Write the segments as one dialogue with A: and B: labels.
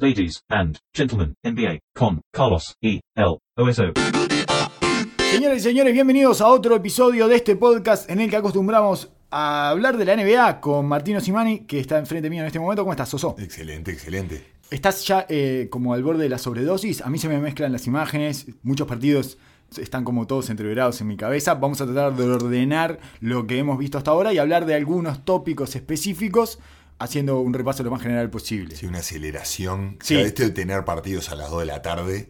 A: ladies and gentlemen, NBA con Carlos E. L. OSO.
B: Señores y señores, bienvenidos a otro episodio de este podcast en el que acostumbramos a hablar de la NBA con Martino Simani, que está enfrente mío en este momento. ¿Cómo estás, Soso?
C: Excelente, excelente.
B: ¿Estás ya eh, como al borde de la sobredosis? A mí se me mezclan las imágenes, muchos partidos están como todos entreverados en mi cabeza. Vamos a tratar de ordenar lo que hemos visto hasta ahora y hablar de algunos tópicos específicos, haciendo un repaso lo más general posible.
C: Sí, una aceleración.
B: Sí.
C: Sí. Esto de tener partidos a las 2 de la tarde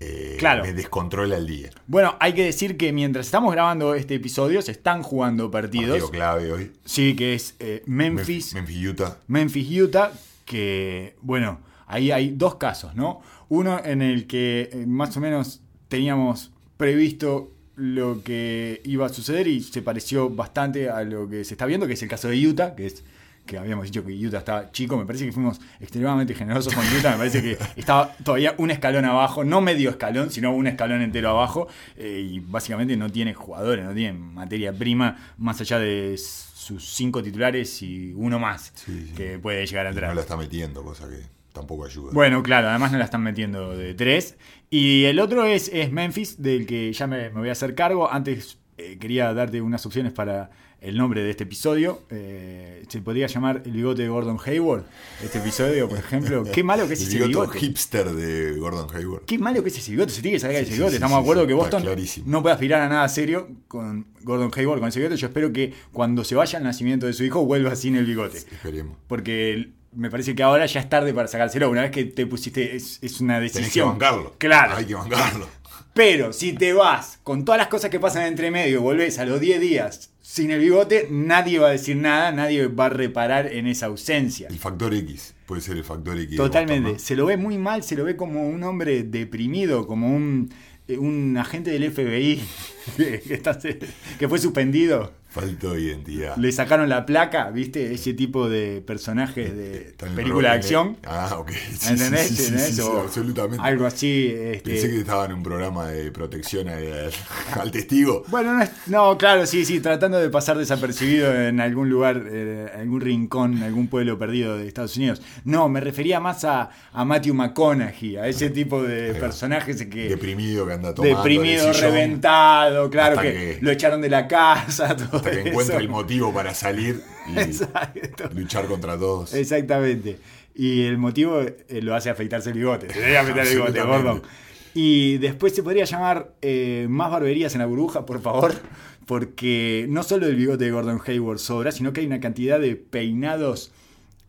C: eh,
B: Claro.
C: me descontrola el día.
B: Bueno, hay que decir que mientras estamos grabando este episodio, se están jugando partidos.
C: Partido clave hoy.
B: Sí, que es eh, Memphis,
C: Memphis, Utah.
B: Memphis, Utah, que, bueno, ahí hay dos casos, ¿no? Uno en el que eh, más o menos teníamos previsto lo que iba a suceder y se pareció bastante a lo que se está viendo, que es el caso de Utah, que es que habíamos dicho que Utah estaba chico, me parece que fuimos extremadamente generosos con Utah, me parece que estaba todavía un escalón abajo, no medio escalón, sino un escalón entero abajo, eh, y básicamente no tiene jugadores, no tiene materia prima más allá de sus cinco titulares y uno más
C: Sí, sí.
B: que puede llegar a entrar.
C: no la está metiendo, cosa que tampoco ayuda.
B: Bueno, claro, además no la están metiendo de tres. Y el otro es, es Memphis, del que ya me, me voy a hacer cargo. Antes eh, quería darte unas opciones para el nombre de este episodio. Eh, se podría llamar El bigote de Gordon Hayward. Este episodio, por ejemplo. Qué malo que es
C: el
B: ese
C: bigote
B: bigote.
C: hipster de Gordon Hayward.
B: Qué malo que es ese bigote, se tiene que sacar
C: Sí,
B: ese
C: sí,
B: bigote.
C: sí,
B: Estamos de acuerdo que Boston no puede aspirar a nada serio con Gordon Hayward, con ese bigote. Yo espero que cuando se vaya al nacimiento de su hijo vuelva sin el bigote.
C: Esperemos.
B: Porque me parece que ahora ya es tarde para sacárselo. Una vez que te pusiste, es, es una
C: Tenés que
B: decisión.
C: bancarlo.
B: Claro.
C: Hay que bancarlo.
B: Pero si te vas con todas las cosas que pasan entre medio, volvés a los 10 días sin el bigote, nadie va a decir nada, nadie va a reparar en esa ausencia.
C: El factor X. Puede ser el factor X.
B: Totalmente. Se lo ve muy mal, se lo ve como un hombre deprimido, como un, eh, un agente del FBI que está- que fue suspendido.
C: Falto de identidad.
B: Le sacaron la placa, ¿viste? Ese tipo de personajes de
C: el
B: película de acción.
C: Ah, ok. Sí,
B: ¿Entendés?
C: sí, sí, absolutamente.
B: Algo así. este,
C: Pensé que estaba en un programa de protección al, al testigo.
B: Bueno, no, es- no, claro, sí, sí, tratando de pasar desapercibido en algún lugar, eh, algún rincón, algún pueblo perdido de Estados Unidos. No, me refería más a, a Matthew McConaughey, a ese tipo de personajes que...
C: Deprimido que anda tomando.
B: Deprimido,
C: sillón,
B: reventado, claro, que,
C: que-
B: lo echaron de la casa, todo
C: Hasta que
B: eso.
C: encuentra el motivo para salir y
B: Exacto.
C: luchar contra todos.
B: Exactamente. Y el motivo eh, lo hace afeitarse el bigote. Se debe afeitar el bigote. Gordon. Y después se podría llamar eh, más barberías en la burbuja, por favor. Porque no solo el bigote de Gordon Hayward sobra, sino que hay una cantidad de peinados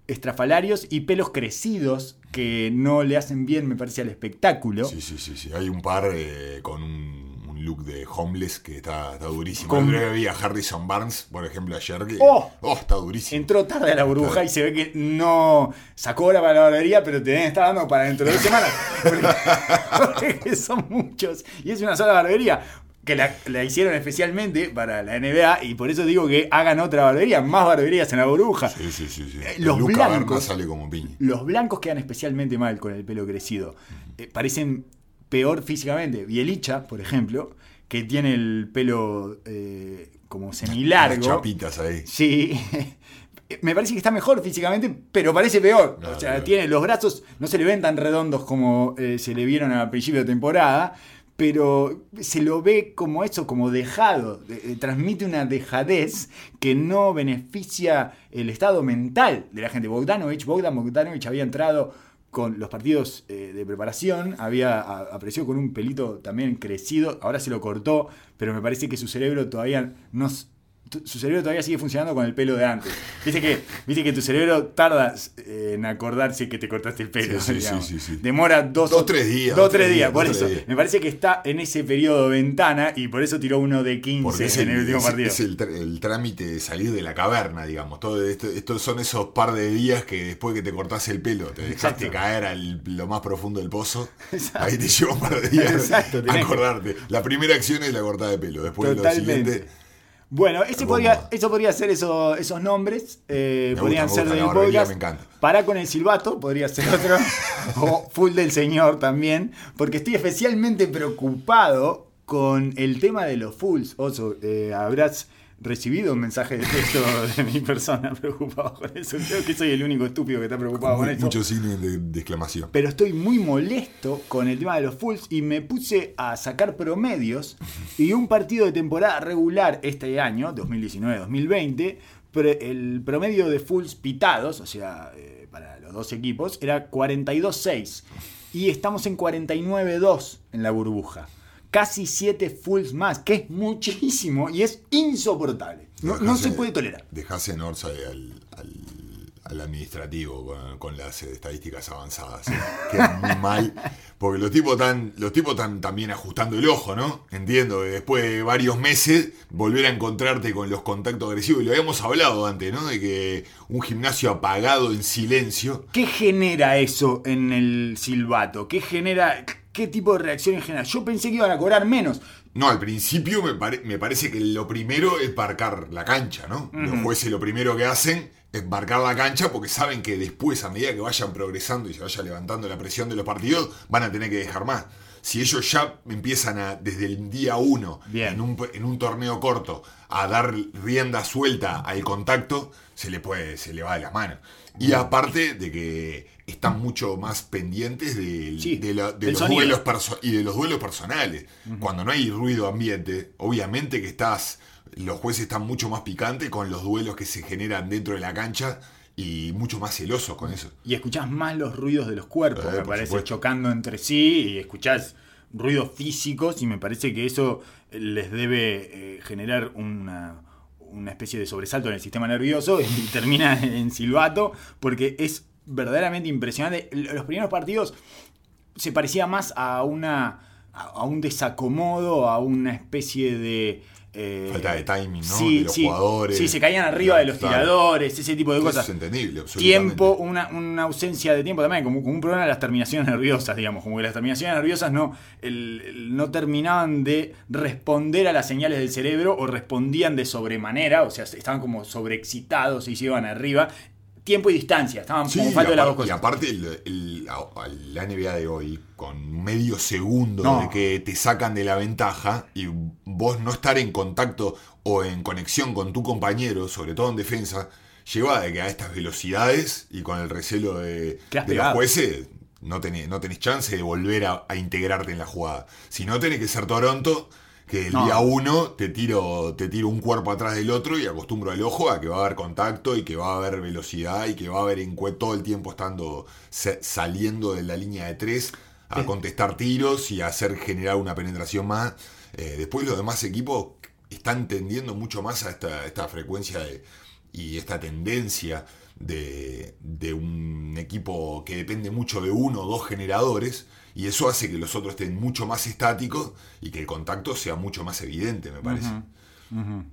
B: estrafalarios y pelos crecidos que no le hacen bien, me parece, al espectáculo.
C: Sí, sí, sí, sí. Hay un par eh, con un, un look de homeless que está, está durísimo.
B: Con-
C: día vi a Harrison Barnes, por ejemplo, ayer. Que,
B: ¡Oh!
C: está durísimo.
B: Entró tarde a la burbuja y se ve que no sacó hora para la barbería, pero te estar dando para dentro de dos semanas. Porque, porque son muchos. Y es una sola barbería. Que la, la hicieron especialmente para la NBA y por eso digo que hagan otra barbería, más barberías en la burbuja.
C: Sí, sí, sí. sí.
B: Eh, los
C: Caverna
B: blancos-
C: sale como piña.
B: Los blancos quedan especialmente mal con el pelo crecido. Eh, parecen peor físicamente. Bielicha, por ejemplo, que tiene el pelo eh, como semilargo.
C: Unas chapitas ahí.
B: Sí. Me parece que está mejor físicamente, pero parece peor. O sea, tiene los brazos, no se le ven tan redondos como eh, se le vieron al principio de temporada, pero se lo ve como eso, como dejado. Eh, transmite una dejadez que no beneficia el estado mental de la gente. Bogdanovich, Bogdan Bogdanovich había entrado con los partidos eh, de preparación, había a- apareció con un pelito también crecido, ahora se lo cortó, pero me parece que su cerebro todavía no, tu- su cerebro todavía sigue funcionando con el pelo de antes. Viste que, viste que tu cerebro tarda eh, en acordarse que te cortaste el pelo.
C: Sí, sí, sí.
B: Demora dos,
C: Dos,
B: o-
C: tres días,
B: Dos,
C: dos,
B: tres días,
C: días,
B: por
C: dos,
B: eso.
C: días.
B: Me parece que está en ese periodo ventana y por eso tiró uno de 15
C: Porque es
B: en
C: el,
B: el último
C: es-
B: partido.
C: es el tr- el trámite de salir de la caverna, digamos. Todo esto, estos son esos par de días que después que te cortás el pelo, te dejaste
B: Exacto.
C: caer a lo más profundo del pozo.
B: Exacto.
C: Ahí te lleva un par de días
B: Exacto, que-
C: acordarte. La primera acción es la cortada de pelo. Después lo siguiente.
B: Bueno, ese podría, eso podría ser eso- esos nombres. eh,
C: Me
B: podrían
C: gusta,
B: ser del podcast.
C: me encanta.
B: Para con el silbato, podría ser otro. o full del señor también. Porque estoy especialmente preocupado con el tema de los fulls. Oso, eh, habrás recibido un mensaje de texto de mi persona preocupado con eso. Creo que soy el único estúpido que está preocupado con eso.
C: Muchos signos de, de exclamación.
B: Pero estoy muy molesto con el tema de los fulls y me puse a sacar promedios y un partido de temporada regular este año, 2019-2020, pre- el promedio de fulls pitados, o sea, eh, para los dos equipos, era 42-6 y estamos en 49-2 en la burbuja. Casi 7 fulls más, que es muchísimo y es insoportable. No, no se puede tolerar.
C: Dejase en al, al, al administrativo con, con las estadísticas avanzadas. ¿eh? Queda muy mal. Porque los tipos están, los tipos están también ajustando el ojo, ¿no? Entiendo que después de varios meses volver a encontrarte con los contactos agresivos. Y lo habíamos hablado antes, ¿no? De que un gimnasio apagado en silencio.
B: ¿Qué genera eso en el silbato? ¿Qué genera? ¿Qué tipo de reacciones genera? Yo pensé que iban a cobrar menos.
C: No, al principio me, pare- me parece que lo primero es marcar la cancha, ¿no? Los jueces lo primero que hacen es marcar la cancha porque saben que después, a medida que vayan progresando y se vaya levantando la presión de los partidos, van a tener que dejar más. Si ellos ya empiezan a, desde el día uno,
B: Bien.
C: en un, en un torneo corto, a dar rienda suelta al contacto, se le puede, se le va de las manos. Y aparte de que están mucho más pendientes del-
B: Sí,
C: de, la- de
B: del
C: los
B: sonido.
C: duelos y de los duelos personales. Cuando no hay ruido ambiente, obviamente que estás, los jueces están mucho más picantes con los duelos que se generan dentro de la cancha y mucho más celosos con eso.
B: Y escuchás más los ruidos de los cuerpos,
C: Eh,
B: me parece,
C: supuesto.
B: chocando entre sí y escuchás ruidos físicos y me parece que eso les debe eh, generar una, una especie de sobresalto en el sistema nervioso y termina en silbato porque es verdaderamente impresionante. Los primeros partidos se parecía más a una a un desacomodo, a una especie de eh,
C: Falta de timing, ¿no?
B: Sí,
C: de los
B: sí,
C: jugadores.
B: Sí, se caían arriba de los
C: Claro.
B: tiradores, ese tipo de
C: Eso
B: cosas
C: es entendible, absolutamente.
B: tiempo, una, una ausencia de tiempo también, como, como un problema de las terminaciones nerviosas, digamos, como que las terminaciones nerviosas no, el- el- no terminaban de responder a las señales del cerebro o respondían de sobremanera, o sea, estaban como sobreexcitados y se iban arriba. Tiempo y distancia, estaban
C: Sí,
B: como falta de las dos
C: apar- y
B: cosas.
C: aparte el- el- la NBA de hoy, con medio segundo
B: No.
C: de que te sacan de la ventaja y vos no estar en contacto o en conexión con tu compañero, sobre todo en defensa, lleva de que a estas velocidades y con el recelo de, de los jueces no tenés, no tenés chance de volver a, a integrarte en la jugada. Si no tenés que ser Toronto, que el
B: No.
C: día uno te tiro, te tiro un cuerpo atrás del otro y acostumbro al ojo a que va a haber contacto y que va a haber velocidad y que va a haber encue- todo el tiempo estando saliendo de la línea de tres a contestar tiros y a hacer generar una penetración más. Eh, después los demás equipos están tendiendo mucho más a esta, esta frecuencia de- y esta tendencia de, de un equipo que depende mucho de uno o dos generadores y eso hace que los otros estén mucho más estáticos y que el contacto sea mucho más evidente, me parece.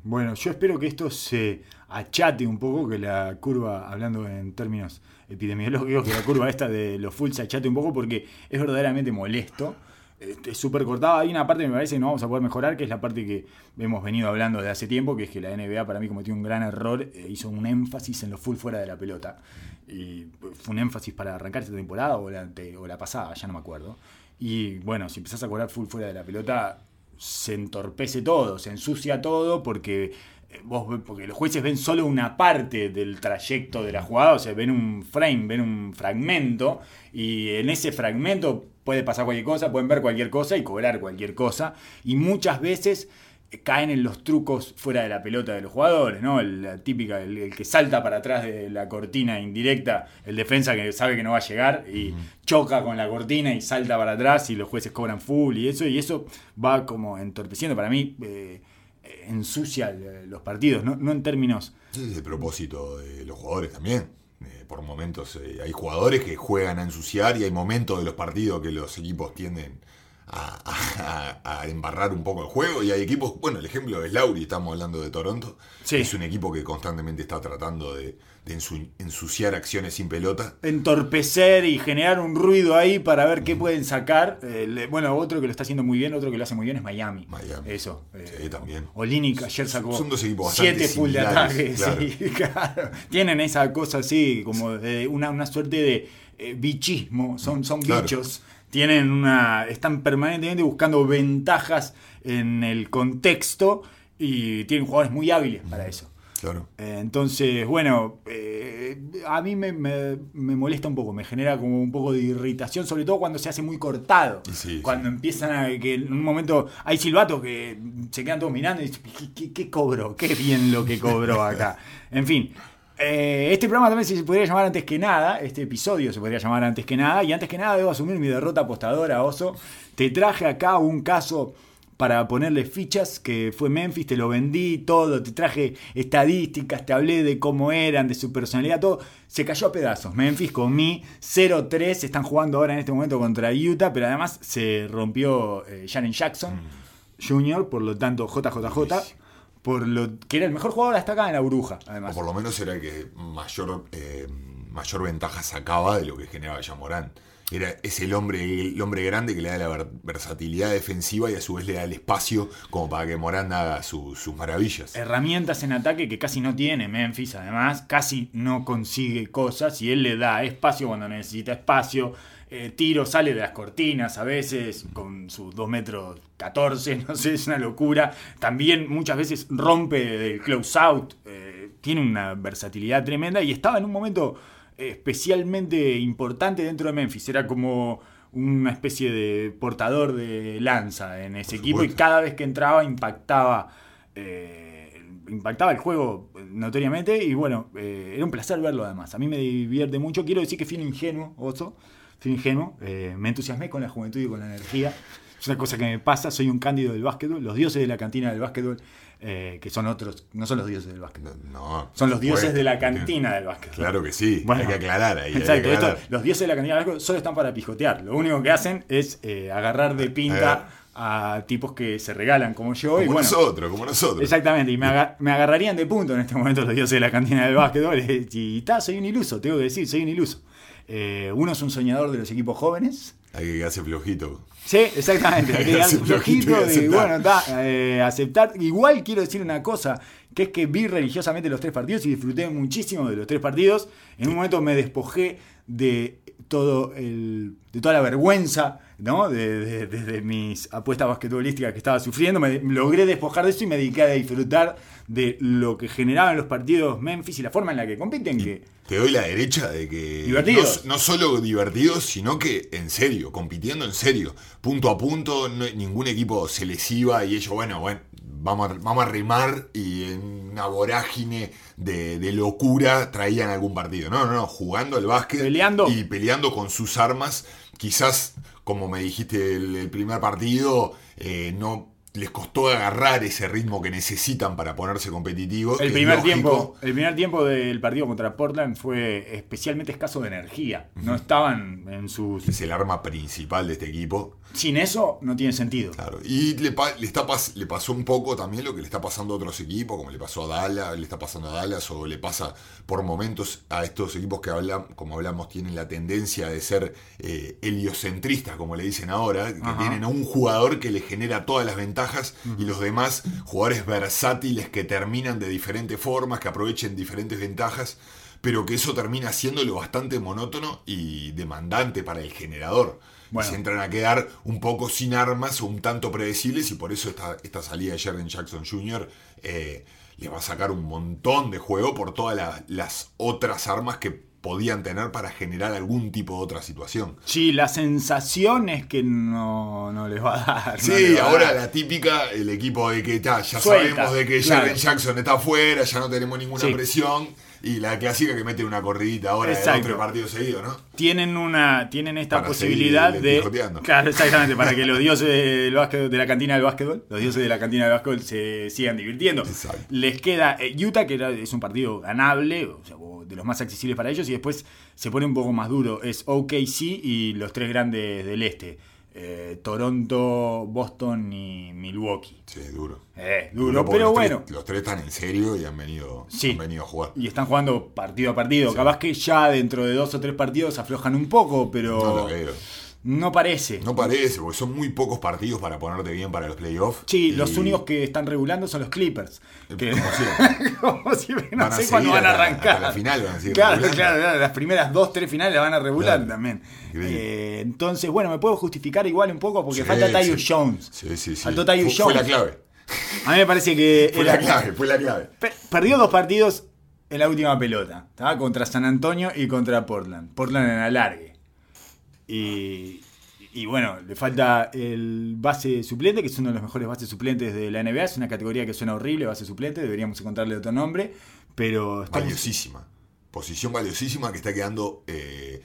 B: Bueno, yo espero que esto se achate un poco, que la curva, hablando en términos epidemiológicos, que la curva esta de los full se achate un poco porque es verdaderamente molesto. Este, Es súper cortado. Hay una parte que me parece que no vamos a poder mejorar, que es la parte que hemos venido hablando de hace tiempo, que es que la NBA para mí cometió un gran error, eh, hizo un énfasis en los full fuera de la pelota. Y fue un énfasis para arrancar esta temporada o la, o la pasada, ya no me acuerdo. Y bueno, si empezás a cobrar full fuera de la pelota, se entorpece todo, se ensucia todo porque eh, vos porque los jueces ven solo una parte del trayecto de la jugada, o sea, ven un frame, ven un fragmento y en ese fragmento puede pasar cualquier cosa, pueden ver cualquier cosa y cobrar cualquier cosa y muchas veces eh, caen en los trucos fuera de la pelota de los jugadores, ¿no? El- La típica, el, el que salta para atrás de la cortina indirecta, el defensa que sabe que no va a llegar y choca con la cortina y salta para atrás y los jueces cobran full y eso, y eso va como entorpeciendo para mí, eh, eh, ensucia los partidos, no, no en términos...
C: Ese es el propósito de los jugadores también. Eh, por momentos eh, hay jugadores que juegan a ensuciar y hay momentos de los partidos que los equipos tienden a, a- a embarrar un poco el juego y hay equipos, bueno, el ejemplo es Lauri, estamos hablando de Toronto,
B: Sí.
C: es un equipo que constantemente está tratando de, de ensu- ensuciar acciones sin pelota.
B: entorpecer y generar un ruido ahí para ver qué pueden sacar. Eh, le- bueno, otro que lo está haciendo muy bien, otro que lo hace muy bien es Miami.
C: Miami.
B: Eso. eh,
C: Sí, también.
B: Olinick ayer sacó
C: Son dos equipos
B: siete full de ataque. sí, claro. Tienen esa cosa así, como de una, una suerte de eh, bichismo. Son, son
C: Claro.
B: bichos. Tienen una. están permanentemente buscando ventajas en el contexto. y tienen jugadores muy hábiles para eso.
C: Claro.
B: Eh, Entonces, bueno, eh, a mí me, me- me molesta un poco, me genera como un poco de irritación, sobre todo cuando se hace muy cortado.
C: Sí,
B: cuando empiezan a que en un momento hay silbatos que se quedan todos mirando y dicen, ¿qué, qué, qué cobró? Qué bien lo que cobró acá. En fin. Eh, este programa también se podría llamar antes que nada, este episodio se podría llamar antes que nada, y antes que nada debo asumir mi derrota apostadora, Oso. Te traje acá un caso para ponerle fichas, que fue Memphis, te lo vendí, todo, te traje estadísticas, te hablé de cómo eran, de su personalidad, todo. Se cayó a pedazos. Memphis con mi 0-3, están jugando ahora en este momento contra Utah, pero además se rompió eh, Jaren Jackson Jr., por lo tanto JJJ, por lo que era el mejor jugador hasta acá en la bruja,
C: O
B: además.
C: por lo menos era el que mayor, eh, mayor ventaja sacaba de lo que generaba Yamorán. Era, es el hombre, el hombre grande que le da la ver- versatilidad defensiva y a su vez le da el espacio como para que Morán haga su- sus maravillas.
B: herramientas en ataque que casi no tiene Memphis, además, casi no consigue cosas y él le da espacio cuando necesita espacio. Eh, tiro sale de las cortinas a veces con sus 2 metros 14, no sé, es una locura. También muchas veces rompe del close out, eh, tiene una versatilidad tremenda y estaba en un momento especialmente importante dentro de Memphis. Era como una especie de portador de lanza en ese equipo y cada vez que entraba impactaba eh, impactaba el juego notoriamente y bueno, eh, era un placer verlo además. A mí me divierte mucho. Quiero decir que fui ingenuo, Oso. Un ingenuo. eh, me entusiasmé con la juventud y con la energía. Es una cosa que me pasa. Soy un cándido del básquetbol. Los dioses de la cantina del básquetbol, eh, que son otros, no son los dioses del básquetbol.
C: No,
B: Son los dioses de la cantina del básquetbol.
C: Claro que sí,
B: Bueno,
C: hay que aclarar ahí. hay que
B: Exacto, esto- los dioses de la cantina del básquetbol solo están para pijotear. Lo único que hacen es eh, agarrar de pinta a tipos que se regalan como yo. y
C: Como
B: bueno,
C: nosotros, como nosotros.
B: Exactamente, y me, aga- me agarrarían de punto en este momento los dioses de la cantina del básquetbol. eh, Y está, soy un iluso, tengo que decir, soy un iluso. Eh, uno es un soñador de los equipos jóvenes.
C: Hay que quedarse flojito.
B: Sí, exactamente. hay que
C: Hace flojito
B: flojito
C: y
B: bueno, está, eh, aceptar. Igual quiero decir una cosa, que es que vi religiosamente los tres partidos y disfruté muchísimo de los tres partidos. En un momento me despojé de todo el, de toda la vergüenza, ¿no? De, de- mis apuestas basquetbolísticas que estaba sufriendo. Me logré despojar de eso y me dediqué a disfrutar de lo que generaban los partidos Memphis y la forma en la que compiten. Que,
C: Te doy la derecha de que
B: Divertidos.
C: no, no solo divertidos, sino que en serio, compitiendo en serio, punto a punto, no- ningún equipo se les iba y ellos, bueno, bueno, vamos a, vamos a remar y en una vorágine de, de locura traían algún partido. No, no, no, jugando al básquet
B: Peleando.
C: y peleando con sus armas, quizás, como me dijiste el, el primer partido, eh, no les costó agarrar ese ritmo que necesitan para ponerse competitivos.
B: El primer, tiempo, el primer tiempo del partido contra Portland fue especialmente escaso de energía. No estaban en sus...
C: es el arma principal de este equipo.
B: Sin eso no tiene sentido.
C: Claro. Y le, está pas- le pasó un poco también lo que le está pasando a otros equipos, como le pasó a Dallas, le está pasando a Dallas, o le pasa por momentos a estos equipos que hablan, como hablamos, tienen la tendencia de ser eh, heliocentristas, como le dicen ahora, que tienen a un jugador que le genera todas las ventajas y los demás jugadores versátiles que terminan de diferentes formas, que aprovechen diferentes ventajas, pero que eso termina siéndolo bastante monótono y demandante para el generador.
B: Bueno.
C: Se entran a quedar un poco sin armas o un tanto predecibles y por eso esta, esta salida de Jaren Jackson Jr. eh, le va a sacar un montón de juego por todas la- las otras armas que podían tener para generar algún tipo de otra situación.
B: Sí, la sensación es que no, no les va a dar.
C: Sí, ahora
B: dar.
C: la típica, el equipo de que ta, ya
B: Suelta,
C: sabemos de que
B: claro.
C: Jaren Jackson está afuera, ya no tenemos ninguna
B: Sí.
C: presión. Y la clásica que mete una corridita ahora de
B: Exacto.
C: dos tres partidos seguidos, ¿no?
B: Tienen una tienen esta
C: Para
B: posibilidad de claro exactamente para que los dioses del básquet, de la cantina del básquetbol los dioses de la cantina del básquetbol se sigan divirtiendo
C: Exacto.
B: les queda eh, Utah que era- es un partido ganable o sea, de los más accesibles para ellos y después se pone un poco más duro es OKC y los tres grandes del este eh, Toronto Boston y Milwaukee
C: Sí, duro.
B: Eh, duro pero
C: los tres-
B: bueno
C: los tres están en serio y han venido,
B: Sí.
C: han venido a jugar.
B: y están jugando partido a partido.
C: Sí.
B: Capaz que ya dentro de dos o tres partidos aflojan un poco, pero
C: no, lo veo.
B: Parece.
C: No parece, porque son muy pocos partidos para ponerte bien para los playoffs.
B: Sí,
C: Y
B: los únicos que están regulando son los Clippers. Que,
C: Como siempre.
B: como siempre, no
C: Van
B: sé cuándo van a arrancar.
C: hasta la final van a seguir
B: claro,
C: regulando.
B: claro, claro, las primeras dos, tres finales las van a regular
C: Claro.
B: también. Eh, entonces, bueno, me puedo justificar igual un poco porque
C: Sí,
B: falta Tyus
C: sí.
B: Jones.
C: Sí, sí, sí.
B: Faltó Tyus
C: Fue- fue
B: Jones.
C: la clave.
B: A mí me parece que
C: Fue
B: era-
C: la clave, fue la clave.
B: Pe- Perdió dos partidos en la última pelota. ¿tá? Contra San Antonio y contra Portland. Portland en alargue. Y, y bueno, le falta el base suplente, que es uno de los mejores bases suplentes de la NBA. Es una categoría que suena horrible, base suplente. Deberíamos encontrarle otro nombre. Pero estamos-
C: Valiosísima. Posición valiosísima que está quedando eh,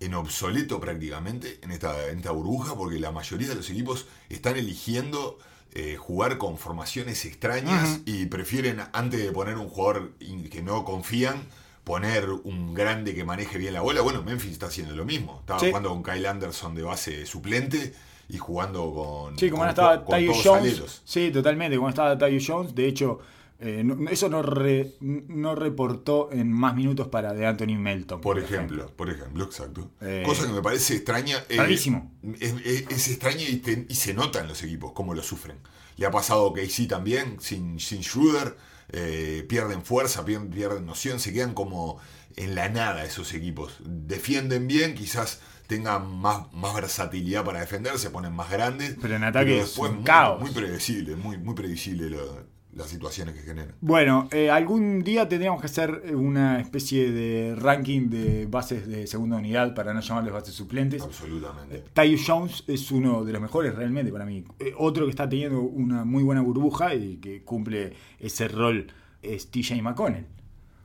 C: en obsoleto prácticamente en esta, en esta burbuja porque la mayoría de los equipos están eligiendo eh, jugar con formaciones extrañas y prefieren, antes de poner un jugador que no confían, poner un grande que maneje bien la bola. Bueno, Memphis está haciendo lo mismo. Estaba
B: Sí.
C: jugando con Kyle Anderson de base suplente y jugando con,
B: Sí, como
C: con,
B: estaba
C: con
B: Jones.
C: aleros.
B: Sí, totalmente. Como estaba Tyus Jones. De hecho, eh, no- eso no, re- no reportó en más minutos para de Anthony Melton.
C: Por ejemplo, por ejemplo, exacto.
B: Eh,
C: Cosa que me parece extraña. eh,
B: rarísimo.
C: Es, es- es extraño y, te- y se nota en los equipos cómo lo sufren. Le ha pasado que KC también, sin, sin Schroeder, eh, pierden fuerza, pierden, pierden noción, se quedan como en la nada esos equipos. Defienden bien, quizás tengan más, más versatilidad para defender, se ponen más grandes.
B: Pero en ataque es
C: después
B: un
C: muy,
B: caos.
C: Muy predecible, muy, muy predecible lo- las situaciones que generan.
B: Bueno, eh, algún día tendríamos que hacer una especie de ranking de bases de segunda unidad para no llamarles bases suplentes.
C: Absolutamente.
B: Tyus Jones es uno de los mejores realmente para mí. Eh, otro que está teniendo una muy buena burbuja y que cumple ese rol es TJ McConnell.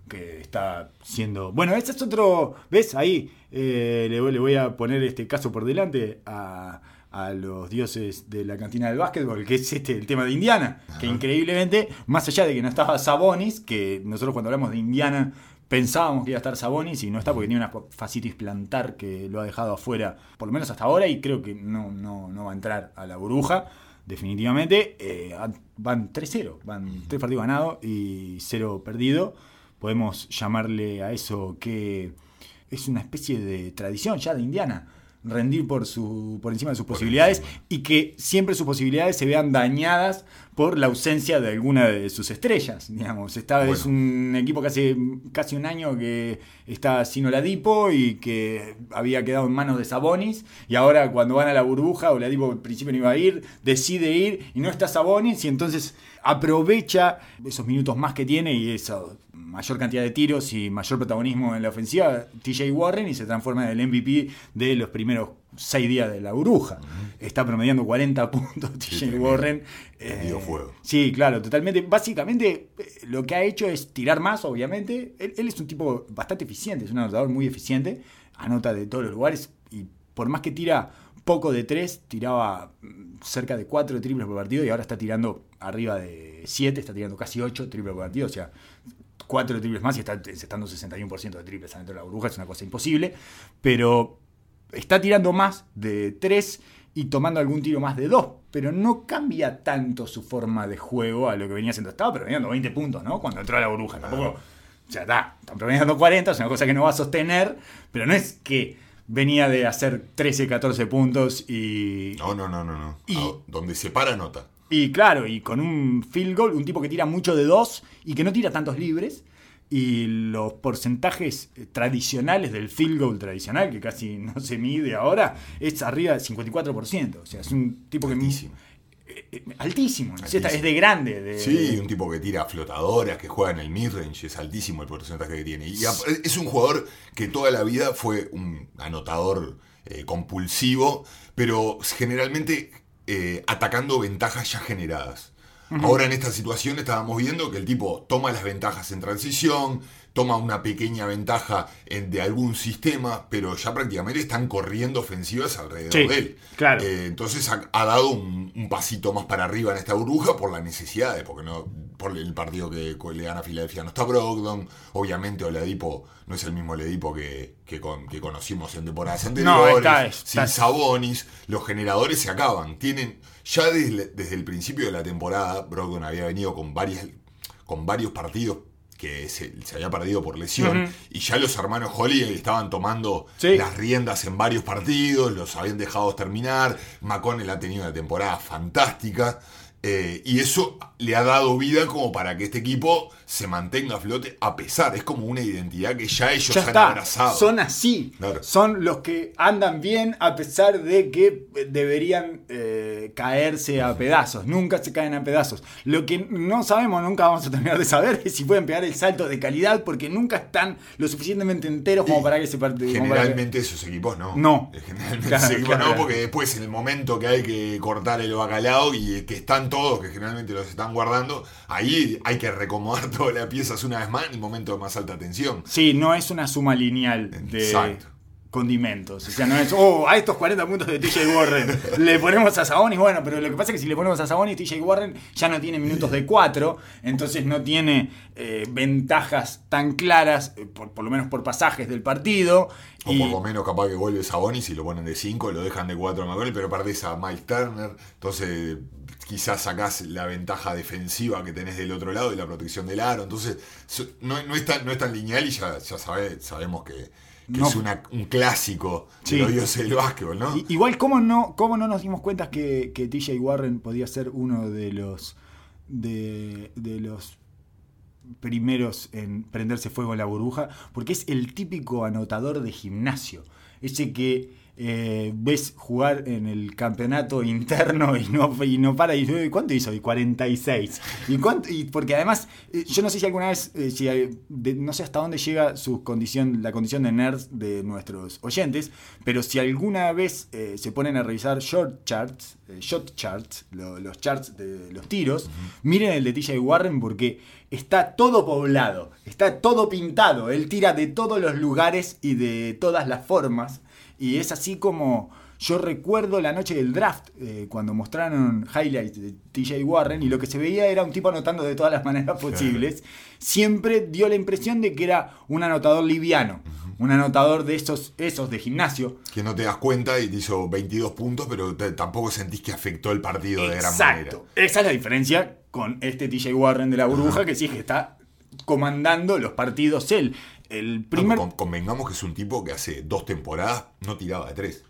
B: Que está siendo. Bueno, ese es otro. ¿Ves? Ahí eh, le, voy- le voy a poner este caso por delante a, a los dioses de la cantina del básquetbol, que es este el tema de Indiana. Que increíblemente, más allá de que no estaba Sabonis, que nosotros cuando hablamos de Indiana pensábamos que iba a estar Sabonis y no está porque tiene una fascitis plantar que lo ha dejado afuera, por lo menos hasta ahora, y creo que no, no, no va a entrar a la burbuja, definitivamente. Eh, van 3-0, van 3 partidos ganados y 0 perdido. Podemos llamarle a eso que es una especie de tradición ya de Indiana. Rendir por, su, por encima de sus posibilidades y que siempre sus posibilidades se vean dañadas por la ausencia de alguna de sus estrellas. Digamos, esta es
C: Bueno.
B: un equipo que hace casi un año que está sin Oladipo y que había quedado en manos de Sabonis. Y ahora, cuando van a la burbuja, Oladipo al principio no iba a ir, decide ir y no está Sabonis. Y entonces aprovecha esos minutos más que tiene y esa mayor cantidad de tiros y mayor protagonismo en la ofensiva, TJ Warren, y se transforma en el MVP de los primeros seis días de la burbuja. Está promediando 40 puntos TJ. Warren.
C: Prendido fuego.
B: Sí, claro, totalmente. Básicamente eh, lo que ha hecho es tirar más, obviamente. Él, él es un tipo bastante eficiente, es un anotador muy eficiente. Anota de todos los lugares y por más que tira poco de tres, tiraba mm, cerca de cuatro triples por partido y ahora está tirando arriba de siete, está tirando casi ocho triples por partido. O sea, cuatro triples más y está encestando 61% de triples adentro de la burbuja, es una cosa imposible. Pero está tirando más de 3 y tomando algún tiro más de 2, pero no cambia tanto su forma de juego a lo que venía haciendo. Estaba promediando 20 puntos, ¿no? Cuando entró a la burbuja. Tampoco, o sea, está, están promediando 40, es una cosa que no va a sostener, pero no es que venía de hacer 13, 14 puntos y...
C: No, no, no, no. no.
B: Y-
C: Ah, donde se para, nota.
B: Y claro, y con un field goal, un tipo que tira mucho de dos y que no tira tantos libres. Y los porcentajes eh, tradicionales del field goal tradicional, que casi no se mide ahora, es arriba del 54%. O sea, es un tipo que...
C: Altísimo.
B: eh, eh, altísimo.
C: Altísimo.
B: Es de grande. de-
C: Sí, un tipo que tira flotadoras, que juega en el midrange, es altísimo el porcentaje que tiene. Y es un jugador que toda la vida fue un anotador eh, compulsivo, pero generalmente eh, atacando ventajas ya generadas. Ahora en esta situación estábamos viendo que el tipo toma las ventajas en transición, toma una pequeña ventaja en- de algún sistema, pero ya prácticamente están corriendo ofensivas alrededor
B: Sí,
C: de él.
B: claro.
C: Eh, entonces ha, ha dado un, un pasito más para arriba en esta burbuja por las necesidades, porque no por el partido que le gana a Filadelfia no está Brogdon, obviamente Oladipo no es el mismo Oladipo que, que, con- que conocimos en temporadas anteriores,
B: está- está-
C: sin Sabonis, los generadores se acaban, tienen ya desde, desde el principio de la temporada Brogdon había venido con varias con varios partidos que se, se había perdido por lesión. Y ya los hermanos Holiday estaban tomando
B: Sí.
C: las riendas en varios partidos, los habían dejado terminar, McConnell ha tenido una temporada fantástica eh, y eso le ha dado vida como para que este equipo se mantenga a flote a pesar, es como una identidad que ya ellos
B: ya
C: han
B: está.
C: abrazado.
B: Son así.
C: Claro.
B: Son los que andan bien a pesar de que deberían eh, caerse a pedazos, nunca se caen a pedazos. Lo que no sabemos, nunca vamos a terminar de saber, es si pueden pegar el salto de calidad, porque nunca están lo suficientemente enteros como
C: Y
B: para que se parte.
C: Generalmente esos equipos no.
B: No.
C: Generalmente
B: Claro,
C: esos equipos
B: claro.
C: no, porque después en el momento que hay que cortar el bacalao y que están todos, que generalmente los están guardando, ahí hay que recomodar todas las piezas una vez más en el momento de más alta tensión.
B: Sí, no es una suma lineal de
C: Exacto.
B: condimentos. O sea, no es, oh, a estos 40 puntos de TJ Warren le ponemos a Sabonis. Bueno, pero lo que pasa es que si le ponemos a Sabonis, TJ Warren ya no tiene minutos de 4, entonces no tiene eh, ventajas tan claras, eh, por, por lo menos por pasajes del partido.
C: O
B: y-
C: por lo menos capaz que vuelve Sabonis y lo ponen de 5, lo dejan de 4 a McConnell, pero perdés a Mike Turner. Entonces quizás sacás la ventaja defensiva que tenés del otro lado y la protección del aro. Entonces no, no es, tan, no es tan lineal y ya, ya sabe- sabemos que, que
B: No.
C: es una- un clásico
B: Sí.
C: de los del básquetbol, ¿no?
B: Igual, ¿cómo no, cómo no nos dimos cuenta que, que TJ Warren podía ser uno de los de, de los primeros en prenderse fuego en la burbuja? Porque es el típico anotador de gimnasio. Ese que eh, ves jugar en el campeonato interno y no, y no para. Y, "Uy, ¿Cuánto hizo? Y 46. ¿Y cuánto? Y porque además, eh, yo no sé si alguna vez, eh, si de- no sé hasta dónde llega su condición, la condición de nerds de nuestros oyentes, pero si alguna vez eh, se ponen a revisar short charts, shot charts, lo- los charts de los tiros, miren el de TJ Warren porque está todo poblado, está todo pintado, él tira de todos los lugares y de todas las formas. Y es así como yo recuerdo la noche del draft, eh, cuando mostraron highlights de TJ Warren y lo que se veía era un tipo anotando de todas las maneras posibles. Siempre dio la impresión de que era un anotador liviano, un anotador de esos, esos de gimnasio.
C: Que no te das cuenta y te hizo 22 puntos, pero te- tampoco sentís que afectó el partido de gran manera.
B: Exacto. Esa es la diferencia con este TJ Warren de la burbuja, que sí que está comandando los partidos él. El primer.
C: con- convengamos que es un tipo que hace dos temporadas no tiraba de tres.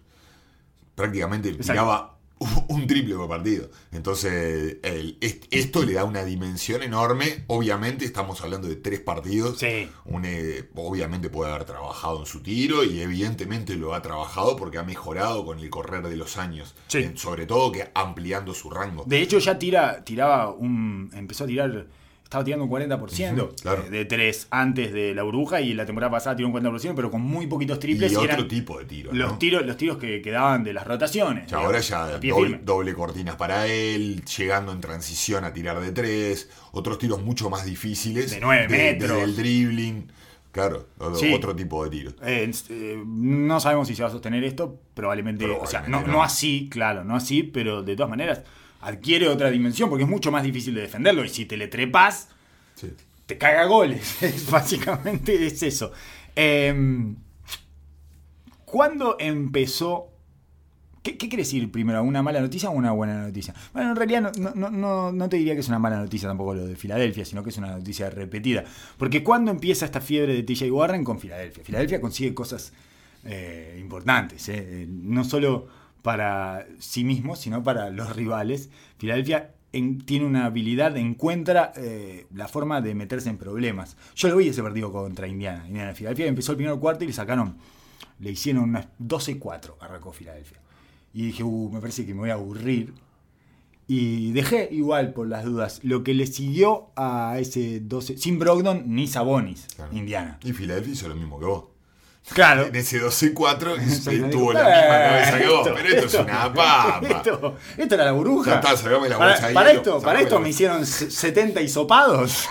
C: Prácticamente
B: Exacto.
C: tiraba un- un triple por partido. Entonces, el- est- esto le da una dimensión enorme. Obviamente, estamos hablando de tres partidos.
B: Sí.
C: Un, eh, obviamente puede haber trabajado en su tiro y evidentemente lo ha trabajado porque ha mejorado con el correr de los años.
B: Sí.
C: Eh, sobre todo que ampliando su rango.
B: De hecho, ya tira, tiraba un. Empezó a tirar. Estaba tirando un 40%
C: Ujú, claro.
B: eh, de 3 antes de la burbuja y la temporada pasada tiró un 40%, pero con muy poquitos triples.
C: y
B: y
C: otro
B: eran
C: tipo de tiro.
B: los,
C: ¿no?
B: tiros, los tiros que quedaban de las rotaciones.
C: Ahora ya doble, cortinas para él, llegando en transición a tirar de tres, otros tiros mucho más difíciles.
B: De nueve metros.
C: Desde el dribbling, claro,
B: Sí.
C: otro tipo de tiro.
B: Eh, eh, no sabemos si se va a sostener esto, probablemente, o sea, no,
C: Probablemente
B: no
C: no.
B: así, claro, no así, pero de todas maneras adquiere otra dimensión porque es mucho más difícil de defenderlo y si te le trepas,
C: Sí.
B: te caga goles. Es- Básicamente es eso. Eh, ¿Cuándo empezó? ¿Qué, ¿Qué quiere decir primero? ¿Una mala noticia o una buena noticia? Bueno, en realidad no, no- no- no, no te diría que es una mala noticia tampoco lo de Filadelfia, sino que es una noticia repetida. Porque ¿cuándo empieza esta fiebre de TJ Warren con Filadelfia? Filadelfia consigue cosas eh, importantes, eh, eh, no solo para sí mismo, sino para los rivales. Filadelfia en- tiene una habilidad, encuentra eh, la forma de meterse en problemas. Yo lo vi ese partido contra Indiana. Indiana Filadelfia empezó el primer cuarto y le sacaron, le hicieron unas 12-4, arrancó Filadelfia. Y dije, uh, me parece que me voy a aburrir. Y dejé igual por las dudas. Lo que le siguió a ese 12, sin Brogdon ni Sabonis,
C: Claro.
B: Indiana.
C: Y Filadelfia hizo lo mismo que vos.
B: Claro.
C: En ese 12 y 4
B: Entonces,
C: tuvo la misma
B: "Eh,
C: cabeza que vos, pero esto, es una papa.
B: Esto, esto era la burbuja.
C: Ya está, sacame la
B: para,
C: bolsa
B: para esto, para esto me hicieron se- 70 hisopados.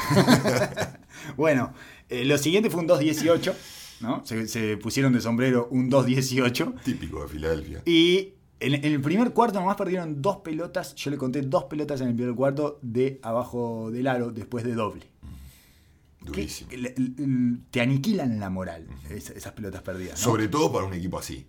B: bueno, eh, lo siguiente fue un 2-18. ¿no? Se, se pusieron de sombrero un 2-18.
C: Típico de Filadelfia.
B: Y en, en el primer cuarto nomás perdieron dos pelotas. Yo le conté dos pelotas en el primer cuarto de abajo del aro después de doble. Que-
C: Durísimo.
B: le- te aniquilan la moral es- esas pelotas perdidas. ¿no?
C: Sobre todo para un equipo así.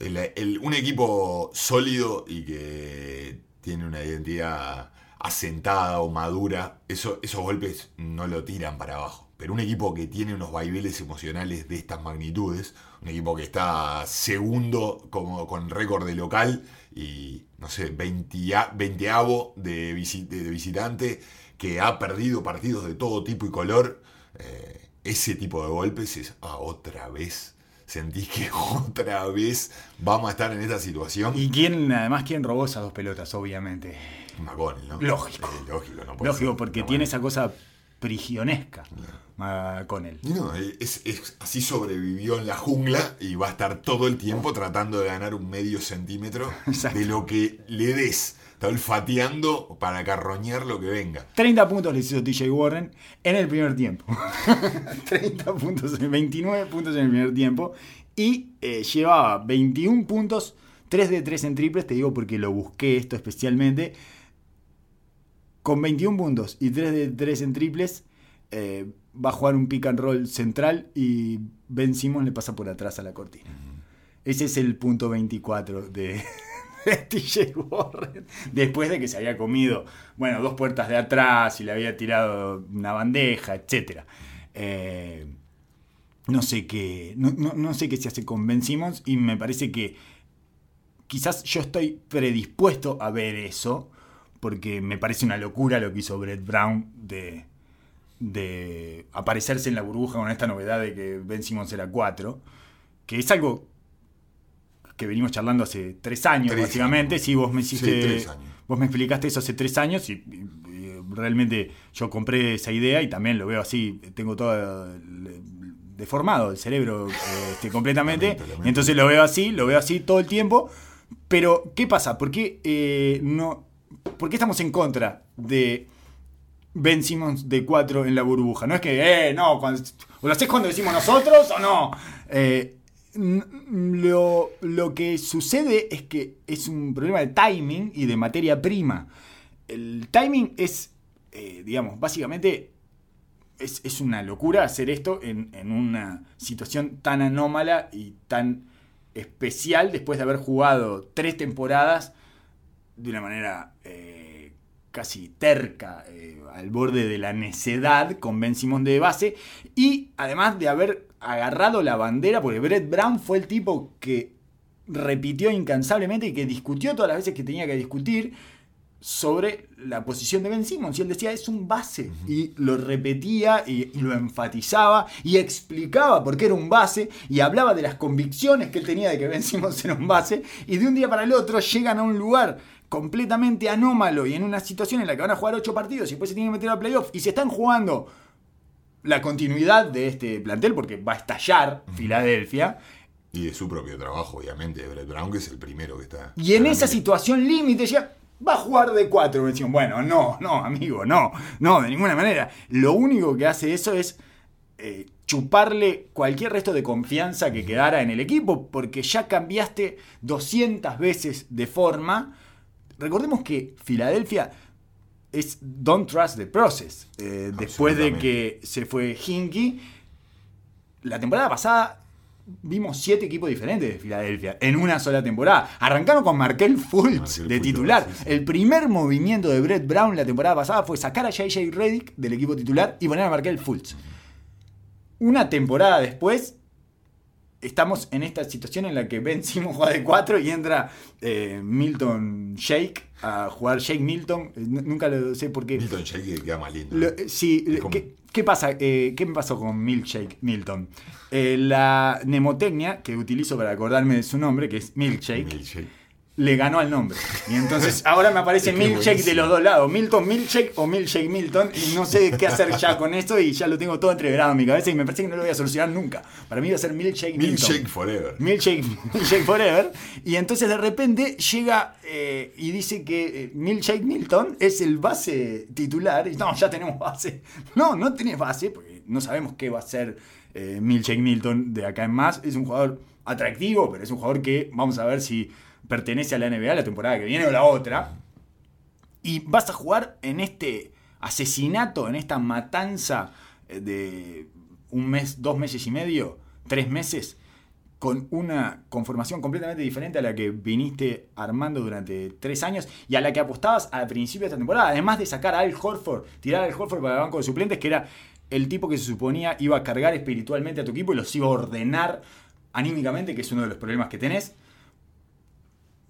C: El- el- un equipo sólido y que tiene una identidad asentada o madura, eso, esos golpes no lo tiran para abajo. Pero un equipo que tiene unos vaiveles emocionales de estas magnitudes, un equipo que está segundo como con récord de local y, no sé, 20, veinteavo de, visi- de visitante, que ha perdido partidos de todo tipo y color, eh, ese tipo de golpes es, ah, otra vez ¿Sentís que otra vez vamos a estar en esta situación?
B: ¿Y quién, además, quién robó esas dos pelotas, obviamente?
C: McConnell, ¿no?
B: Lógico.
C: Eh, lógico, no puede
B: Lógico,
C: ser.
B: porque
C: No,
B: tiene esa cosa prigionesca con él.
C: No, es, es- así sobrevivió en la jungla y va a estar todo el tiempo tratando de ganar un medio centímetro
B: Exacto.
C: de lo que le des. Está olfateando para carroñar lo que venga.
B: 30 puntos le hizo TJ Warren en el primer tiempo. 30 puntos, 29 puntos en el primer tiempo. Y eh, llevaba 21 puntos, 3 de 3 en triples. Te digo porque lo busqué esto especialmente. Con 21 puntos y 3 de 3 en triples, eh, va a jugar un pick and roll central y Ben Simmons le pasa por atrás a la cortina. Ese es el punto 24 de, TJ Warren. Después de que se había comido, bueno, dos puertas de atrás y le había tirado una bandeja, etc. no sé qué. No, no- no sé qué se hace con Ben Simmons. Y me parece que quizás yo estoy predispuesto a ver eso. Porque me parece una locura lo que hizo Brett Brown de, de aparecerse en la burbuja con esta novedad de que Ben Simmons era 4. Que es algo que venimos charlando hace tres años,
C: Tres
B: básicamente.
C: años.
B: Sí, vos me
C: Sí,
B: hiciste.
C: tres años.
B: Vos me explicaste eso hace tres años y, y- y realmente yo compré esa idea y también lo veo así. Tengo todo deformado el cerebro este, completamente.
C: Lamento, lamento.
B: Entonces lo veo así, lo veo así todo el tiempo. Pero, ¿qué pasa? ¿Por qué, eh, no, ¿por qué estamos en contra de Ben Simmons de 4 en la burbuja? No es que, eh, no, cuando- o lo haces cuando decimos nosotros o no. Eh, lo, lo que sucede es que es un problema de timing y de materia prima. El timing es, eh, digamos, básicamente es, es una locura hacer esto en, en una situación tan anómala y tan especial después de haber jugado tres temporadas de una manera eh, casi terca, eh, al borde de la necedad con Ben Simón de base y además de haber agarrado la bandera, porque Brett Brown fue el tipo que repitió incansablemente y que discutió todas las veces que tenía que discutir sobre la posición de Ben Simmons. Y él decía, es un base. Y lo repetía y, y lo enfatizaba y explicaba por qué era un base y hablaba de las convicciones que él tenía de que Ben Simmons era un base. Y de un día para el otro llegan a un lugar completamente anómalo y en una situación en la que van a jugar ocho partidos y después se tienen que meter a playoff y se están jugando la continuidad de este plantel porque va a estallar Filadelfia.
C: Y de su propio trabajo, obviamente, de Brett Brown, que es el primero que está.
B: Y en esa situación límite ya va a jugar de 4. Bueno, no, no, amigo, no, no, de ninguna manera. Lo único que hace eso es eh, chuparle cualquier resto de confianza que quedara en el equipo, porque ya cambiaste 200 veces de forma. Recordemos que Filadelfia es don't trust the process. Eh, después de que se fue Hinky, la temporada pasada vimos siete equipos diferentes de Filadelfia en una sola temporada. Arrancaron con Markel Fultz
C: Markel
B: de
C: Fultz,
B: titular.
C: sí, sí.
B: El primer movimiento de Brett Brown la temporada pasada fue sacar a JJ Redick del equipo titular y poner a Markel Fultz. Una temporada después, estamos en esta situación en la que Ben Simmons juega de 4 y entra eh, Milton Shake a jugar Shake Milton. Eh, Nunca lo sé por qué.
C: Milton Shake que queda más lindo.
B: Lo- eh, sí,
C: como-
B: ¿qué, qué pasa? Eh, ¿Qué me pasó con Milkshake Milton? Eh, la mnemotecnia que utilizo para acordarme de su nombre, que es Milkshake,
C: Milkshake.
B: Le ganó al nombre. Y entonces ahora me aparece Milkshake de los dos lados. Milton Milkshake o Milkshake Milton. Y no sé qué hacer ya con esto y ya lo tengo todo entreverado en mi cabeza y me parece que no lo voy a solucionar nunca. Para mí va a ser Milkshake Milton.
C: Milkshake Forever.
B: Milkshake, Milkshake Forever. Y entonces de repente llega eh, y dice que eh, Milkshake Milton es el base titular. Y no, ya tenemos base. No, no tenés base, porque no sabemos qué va a ser eh, Milkshake Milton de acá en más. Es un jugador atractivo, pero es un jugador que vamos a ver si pertenece a la NBA la temporada que viene o la otra. Y vas a jugar en este asesinato, en esta matanza eh, de un mes, dos meses y medio, tres meses, con una conformación completamente diferente a la que viniste armando durante tres años y a la que apostabas al principio de esta temporada. Además de sacar a Al Horford, tirar Al Horford para el banco de suplentes, que era el tipo que se suponía iba a cargar espiritualmente a tu equipo y los iba a ordenar anímicamente, que es uno de los problemas que tenés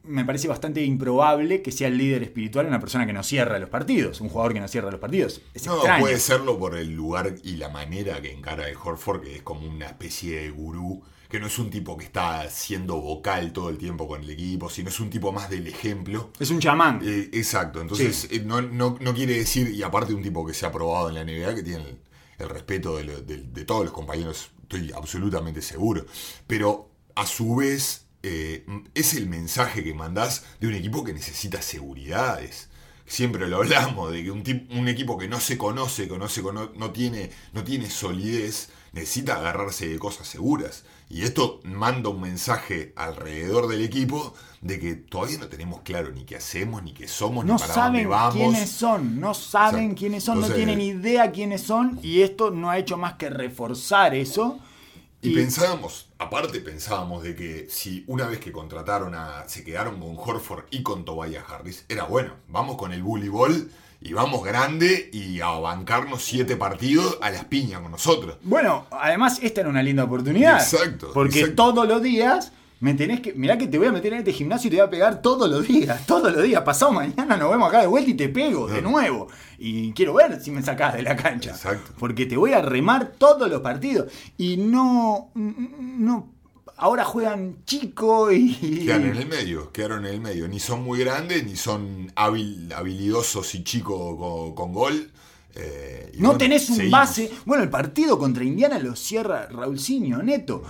B: me parece bastante improbable que sea el líder espiritual una persona que no cierra los partidos, un jugador que no cierra los partidos. Es
C: No,
B: extraño.
C: puede serlo por el lugar y la manera que encara el Horford, que es como una especie de gurú que no es un tipo que está siendo vocal todo el tiempo con el equipo, sino es un tipo más del ejemplo.
B: Es un chamán.
C: Eh, exacto, entonces eh, no, no- no quiere decir, y aparte un tipo que se ha probado en la NBA, que tiene el, el respeto de, lo- de- de todos los compañeros, estoy absolutamente seguro, pero a su vez eh, es el mensaje que mandás de un equipo que necesita seguridades. Siempre lo hablamos, de que un, tip- un equipo que no se conoce, que no, se cono- no, tiene, no tiene solidez, necesita agarrarse de cosas seguras. Y esto manda un mensaje alrededor del equipo de que todavía no tenemos claro ni qué hacemos, ni qué somos,
B: No
C: ni para dónde
B: saben
C: vamos.
B: quiénes son, no saben quiénes son, no tienen idea quiénes son y esto no ha hecho más que reforzar eso.
C: Y, pensábamos, aparte pensábamos de que si una vez que contrataron a. se quedaron con Horford y con Tobias Harris, era bueno, vamos con el bully ball y vamos grande y a bancarnos siete partidos a las piñas con nosotros.
B: Bueno, además esta era una linda oportunidad.
C: Exacto,
B: Porque
C: exacto.
B: todos los días me tenés que. Mirá que te voy a meter en este gimnasio y te voy a pegar todos los días. Todos los días. Pasado mañana nos vemos acá de vuelta y te pego de
C: No.
B: nuevo. Y quiero ver si me sacás de la cancha.
C: Exacto.
B: Porque te voy a remar todos los partidos. Y no. no ahora juegan chico y.
C: Quedaron en el medio, quedaron en el medio. Ni son muy grandes, ni son hábil- habilidosos y chicos con, con gol. Eh,
B: No
C: bueno,
B: tenés un
C: seguimos.
B: base. Bueno, el partido contra Indiana lo cierra Raulcinho Neto.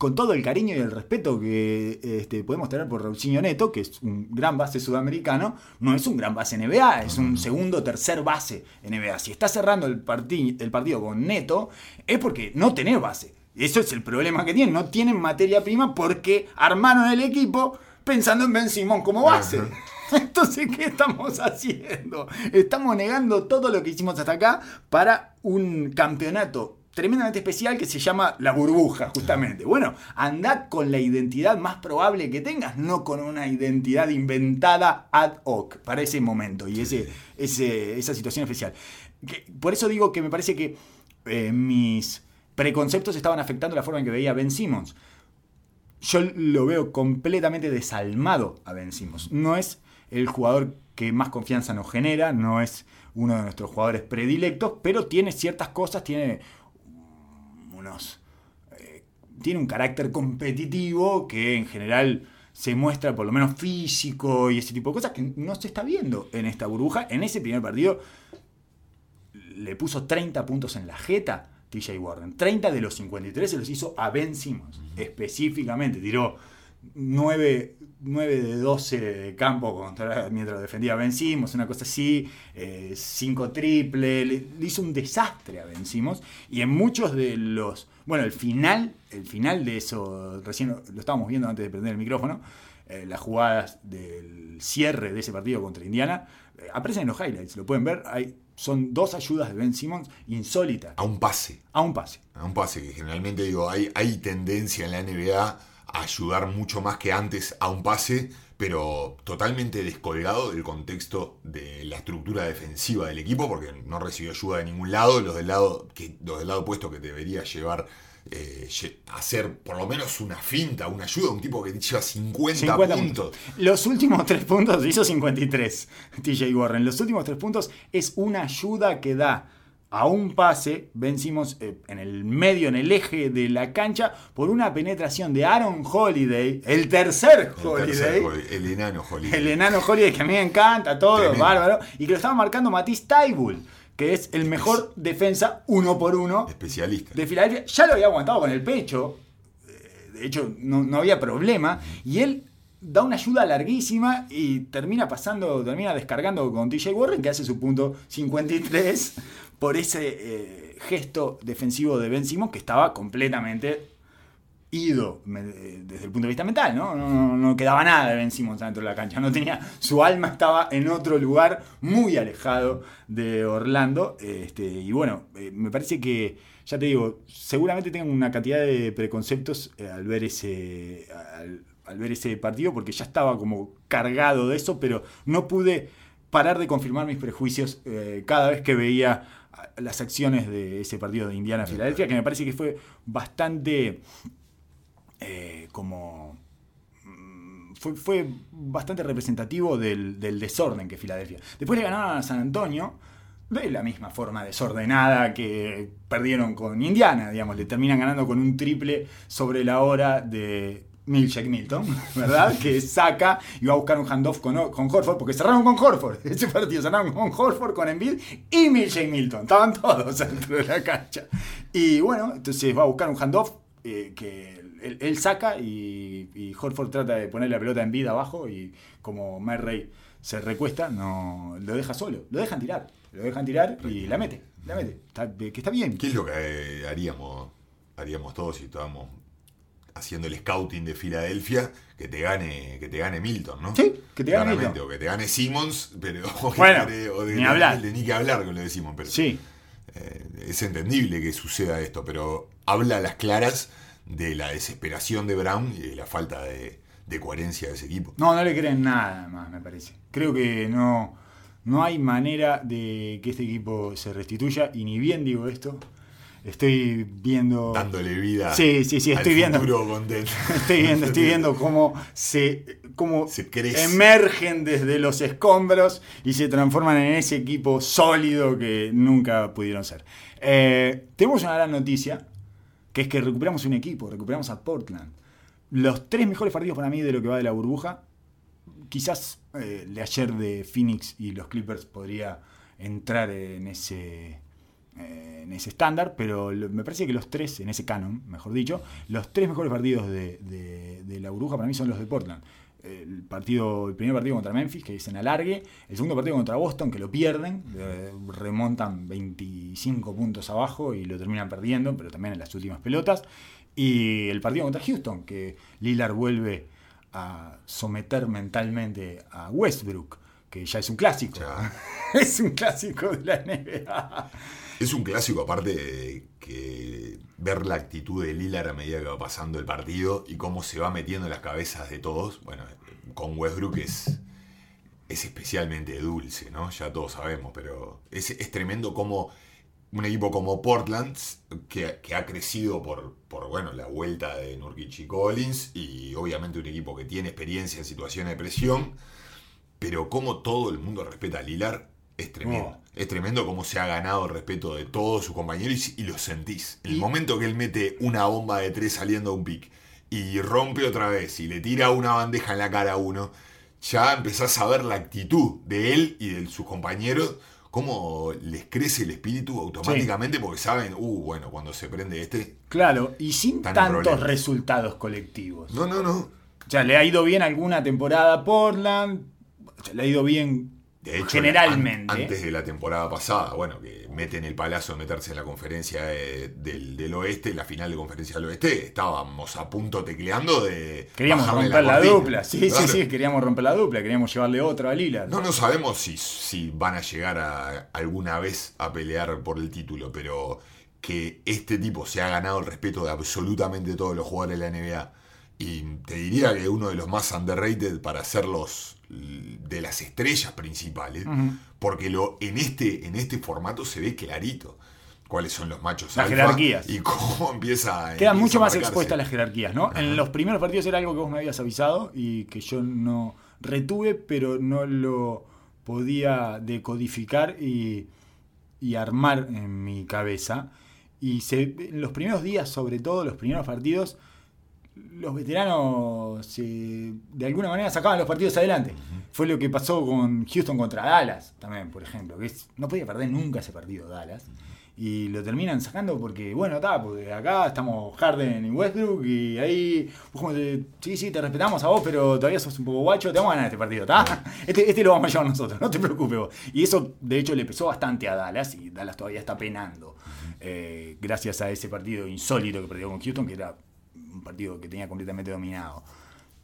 B: Con todo el cariño y el respeto que este, podemos tener por Raulcinho Neto, que es un gran base sudamericano, no es un gran base NBA, es un segundo o tercer base NBA. Si estás cerrando el, el partido con Neto, es porque no tenés base. Eso es el problema que tienen. No tienen materia prima porque armaron el equipo pensando en Ben Simón como base.
C: Ajá.
B: Entonces, ¿qué estamos haciendo? Estamos negando todo lo que hicimos hasta acá para un campeonato tremendamente especial que se llama la burbuja, justamente. Bueno, andad con la identidad más probable que tengas, no con una identidad inventada ad hoc para ese momento y ese, ese- esa situación especial. Por eso digo que me parece que eh, mis preconceptos estaban afectando la forma en que veía a Ben Simmons yo lo veo completamente desalmado a Ben Simmons. No es el jugador que más confianza nos genera, no es uno de nuestros jugadores predilectos, pero tiene ciertas cosas, tiene eh, tiene un carácter competitivo que en general se muestra por lo menos físico y ese tipo de cosas que no se está viendo en esta burbuja. En ese primer partido le puso 30 puntos en la jeta TJ Warren. 30 de los 53 se los hizo a Ben Simmons. Específicamente. Tiró 9, 9 de 12 de campo contra, mientras defendía a Ben Simmons. Una cosa así. 5 triple. Le, le hizo un desastre a Ben Simmons. Y en muchos de los... Bueno, el final, el final de eso, recién lo, lo estábamos viendo antes de prender el micrófono, eh, las jugadas del cierre de ese partido contra Indiana, eh, aparecen en los highlights, lo pueden ver, hay, son dos ayudas de Ben Simmons insólitas,
C: A un pase.
B: a un pase.
C: A un pase que generalmente digo, hay, hay tendencia en la NBA ayudar mucho más que antes a un pase, pero totalmente descolgado del contexto de la estructura defensiva del equipo, porque no recibió ayuda de ningún lado, los del lado, que, los del lado opuesto que debería llevar eh, hacer por lo menos una finta, una ayuda, un tipo que lleva 50,
B: 50
C: puntos.
B: Los últimos tres puntos, hizo 53 TJ Warren. Los últimos tres puntos es una ayuda que da a un pase, vencimos en el medio, en el eje de la cancha, por una penetración de Aaron Holiday, el tercer
C: El,
B: Holiday.
C: tercer el enano Holiday.
B: El enano Holiday, que a mí me encanta, todo,
C: Tremendo.
B: bárbaro. Y que lo estaba marcando Matisse Taibul, que es el mejor defensa uno por uno
C: Especialista.
B: de Filadelfia. Ya lo había aguantado con el pecho. eh, De hecho, no, no había problema. Y él da una ayuda larguísima y termina pasando, termina descargando con TJ Warren, que hace su punto 53 por ese eh, gesto defensivo de Ben Simmons que estaba completamente ido eh, desde el punto de vista mental, ¿no? No, no- quedaba nada de Ben Simmons dentro de la cancha, no tenía, su alma estaba en otro lugar muy alejado de Orlando, este, y bueno, eh, me parece que, ya te digo, seguramente tengo una cantidad de preconceptos al ver ese, al, ver ese partido, porque ya estaba como cargado de eso, pero no pude parar de confirmar mis prejuicios cada vez que veía las acciones de ese partido de Indiana-Filadelfia, que me parece que fue bastante eh, como mm, fue, fue bastante representativo del, del desorden que Filadelfia. Después le ganaron a San Antonio, de la misma forma desordenada que perdieron con Indiana, digamos, le terminan ganando con un triple sobre la hora de Milkshake Milton, ¿verdad? que saca y va a buscar un handoff con, con Horford, porque cerraron con Horford, ese partido cerraron con Horford, con Embiid y Milkshake Milton, estaban todos dentro de la cancha. Y bueno, entonces va a buscar un handoff eh, que él, saca y, y Horford trata de poner la pelota en vida abajo y como Murray se recuesta, no lo deja solo, lo dejan tirar, lo dejan tirar y la mete, la mete, Está- que está bien.
C: ¿Qué es lo que eh, haríamos, haríamos todos si estábamos haciendo el scouting de Filadelfia? Que te gane, que te gane Milton, ¿no?
B: Sí, que te gane
C: Claramente,
B: Milton.
C: O que te gane Simmons, pero o que
B: Bueno,
C: gane- o de,
B: ni hablar.
C: de ni que hablar, que lo decimos, pero
B: Sí,
C: eh, es entendible que suceda esto, pero habla a las claras de la desesperación de Brown y de la falta de, de coherencia de ese equipo.
B: no, no le creen nada más, me parece. Creo que no, no hay manera de que este equipo se restituya y ni bien digo esto. Estoy viendo...
C: Dándole vida
B: Sí, sí, sí,
C: al
B: estoy viendo.
C: contento.
B: Estoy viendo, estoy viendo cómo se, cómo
C: Se crece.
B: emergen desde los escombros y se transforman en ese equipo sólido que nunca pudieron ser. Eh, tenemos una gran noticia, que es que recuperamos un equipo, recuperamos a Portland. Los tres mejores partidos para mí de lo que va de la burbuja, quizás eh, el de ayer de Phoenix y los Clippers podría entrar en ese eh, en ese estándar, pero lo- me parece que los tres, en ese canon, mejor dicho, los tres mejores partidos de, de- de la burbuja para mí son los de Portland. El, partido, el primer partido contra Memphis, que dicen alargue. El segundo partido contra Boston, que lo pierden. eh, remontan 25 puntos abajo y lo terminan perdiendo, pero también en las últimas pelotas. Y el partido contra Houston, que Lillard vuelve a someter mentalmente a Westbrook, que ya es un clásico.
C: Ya.
B: es un clásico de la NBA.
C: Es un clásico, aparte que ver la actitud de Lillard a medida que va pasando el partido y cómo se va metiendo en las cabezas de todos. Bueno, con Westbrook es, es especialmente dulce, ¿no? Ya todos sabemos, pero es, es tremendo como un equipo como Portland, que, ha crecido por, por bueno, la vuelta de Nurkic y Collins, y obviamente un equipo que tiene experiencia en situaciones de presión, pero como todo el mundo respeta a Lillard, es tremendo.
B: Oh.
C: Es tremendo cómo se ha ganado el respeto de todos sus compañeros y, y lo sentís. En el
B: Y-
C: momento que él mete una bomba de tres saliendo a un pick y rompe otra vez y le tira una bandeja en la cara a uno, ya empezás a ver la actitud de él y de sus compañeros, cómo les crece el espíritu automáticamente porque saben, uh, bueno, cuando se prende este...
B: Claro, y sin tantos
C: problemas.
B: resultados colectivos.
C: No, no, no.
B: O sea, le ha ido bien alguna temporada a Portland, le ha ido bien
C: De hecho,
B: generalmente.
C: an- antes de la temporada pasada, bueno, que meten el palazo de meterse en la conferencia eh, del, del oeste, la final de conferencia del oeste, estábamos a punto tecleando de.
B: Queríamos romper la,
C: cortina.
B: dupla. Sí, sí, sí, queríamos romper la dupla, queríamos llevarle otra a Lillard.
C: No, no sabemos si, si van a llegar a, alguna vez a pelear por el título, pero que este tipo se ha ganado el respeto de absolutamente todos los jugadores de la NBA. Y te diría que uno de los más underrated para ser los de las estrellas principales, porque lo, en, este, en este formato se ve clarito cuáles son los machos
B: Las
C: alfa
B: jerarquías.
C: y cómo empieza
B: Quedan mucho
C: a
B: más expuestas las jerarquías, ¿no? En los primeros partidos era algo que vos me habías avisado y que yo no retuve, pero no lo podía decodificar y, y armar en mi cabeza. Y se, en los primeros días, sobre todo los primeros partidos, los veteranos de alguna manera sacaban los partidos adelante. Fue lo que pasó con Houston contra Dallas también, por ejemplo, que es- no podía perder nunca ese partido Dallas. Y lo terminan sacando porque, bueno, está, porque acá estamos Harden y Westbrook y ahí, vos como te- sí, sí, te respetamos a vos, pero todavía sos un poco guacho, te vamos a ganar este partido, ¿está? Este, este lo vamos a llevar nosotros, no te preocupes vos. Y eso, de hecho, le pesó bastante a Dallas y Dallas todavía está penando. eh, gracias a ese partido insólito que perdió con Houston, que era un partido que tenía completamente dominado.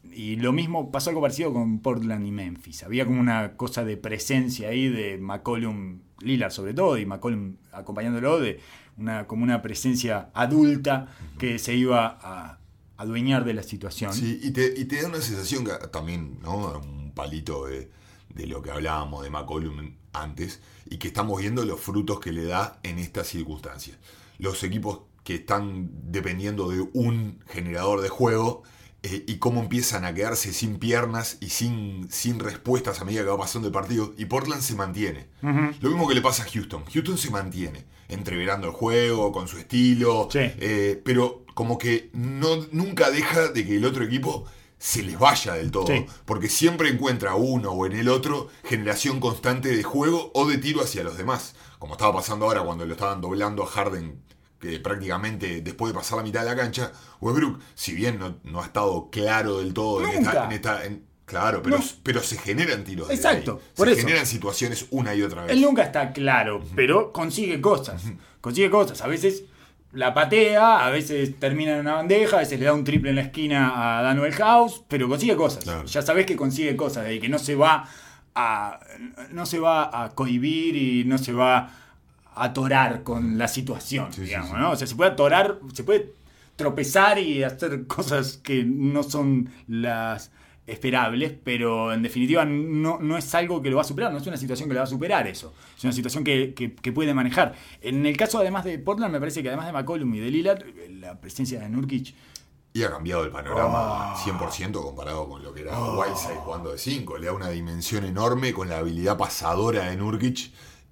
B: Y lo mismo pasó algo parecido con Portland y Memphis. Había como una cosa de presencia ahí de McCollum, Lillard sobre todo, y McCollum acompañándolo, de una, como una presencia adulta que se iba a adueñar de la situación.
C: Sí, y te, y te da una sensación que también, ¿no? Un palito de, de lo que hablábamos de McCollum antes, y que estamos viendo los frutos que le da en estas circunstancias. Los equipos que están dependiendo de un generador de juego eh, y cómo empiezan a quedarse sin piernas y sin, sin respuestas a medida que va pasando el partido. Y Portland se mantiene. Lo mismo que le pasa a Houston. Houston se mantiene, entreverando el juego, con su estilo,
B: Sí.
C: eh, pero como que no, nunca deja de que el otro equipo se les vaya del todo.
B: Sí.
C: Porque siempre encuentra uno o en el otro generación constante de juego o de tiro hacia los demás. Como estaba pasando ahora cuando lo estaban doblando a Harden prácticamente después de pasar la mitad de la cancha, Westbrook, si bien no, no ha estado claro del todo en esta, en esta- en- claro, pero,
B: No.
C: pero se generan tiros.
B: Exacto,
C: ahí.
B: por
C: se
B: eso.
C: generan situaciones una y otra vez.
B: Él nunca está claro, pero consigue cosas. Consigue cosas. A veces la patea, a veces termina en una bandeja, a veces le da un triple en la esquina a Daniel House, pero consigue cosas.
C: Claro.
B: Ya sabes que consigue cosas, y que no se va a. no se va a cohibir y no se va a atorar con la situación,
C: Sí,
B: digamos,
C: sí.
B: ¿no? O sea, se puede atorar, se puede tropezar y hacer cosas que no son las esperables, pero en definitiva no, no es algo que lo va a superar, no es una situación que le va a superar eso, es una situación que, que- que puede manejar. En el caso además de Portland, me parece que además de McCollum y de Lillard, la presencia de Nurkic
C: Y ha cambiado el panorama
B: Oh.
C: 100% comparado con lo que era Whiteside jugando de 5. Le da una dimensión enorme con la habilidad pasadora de Nurkic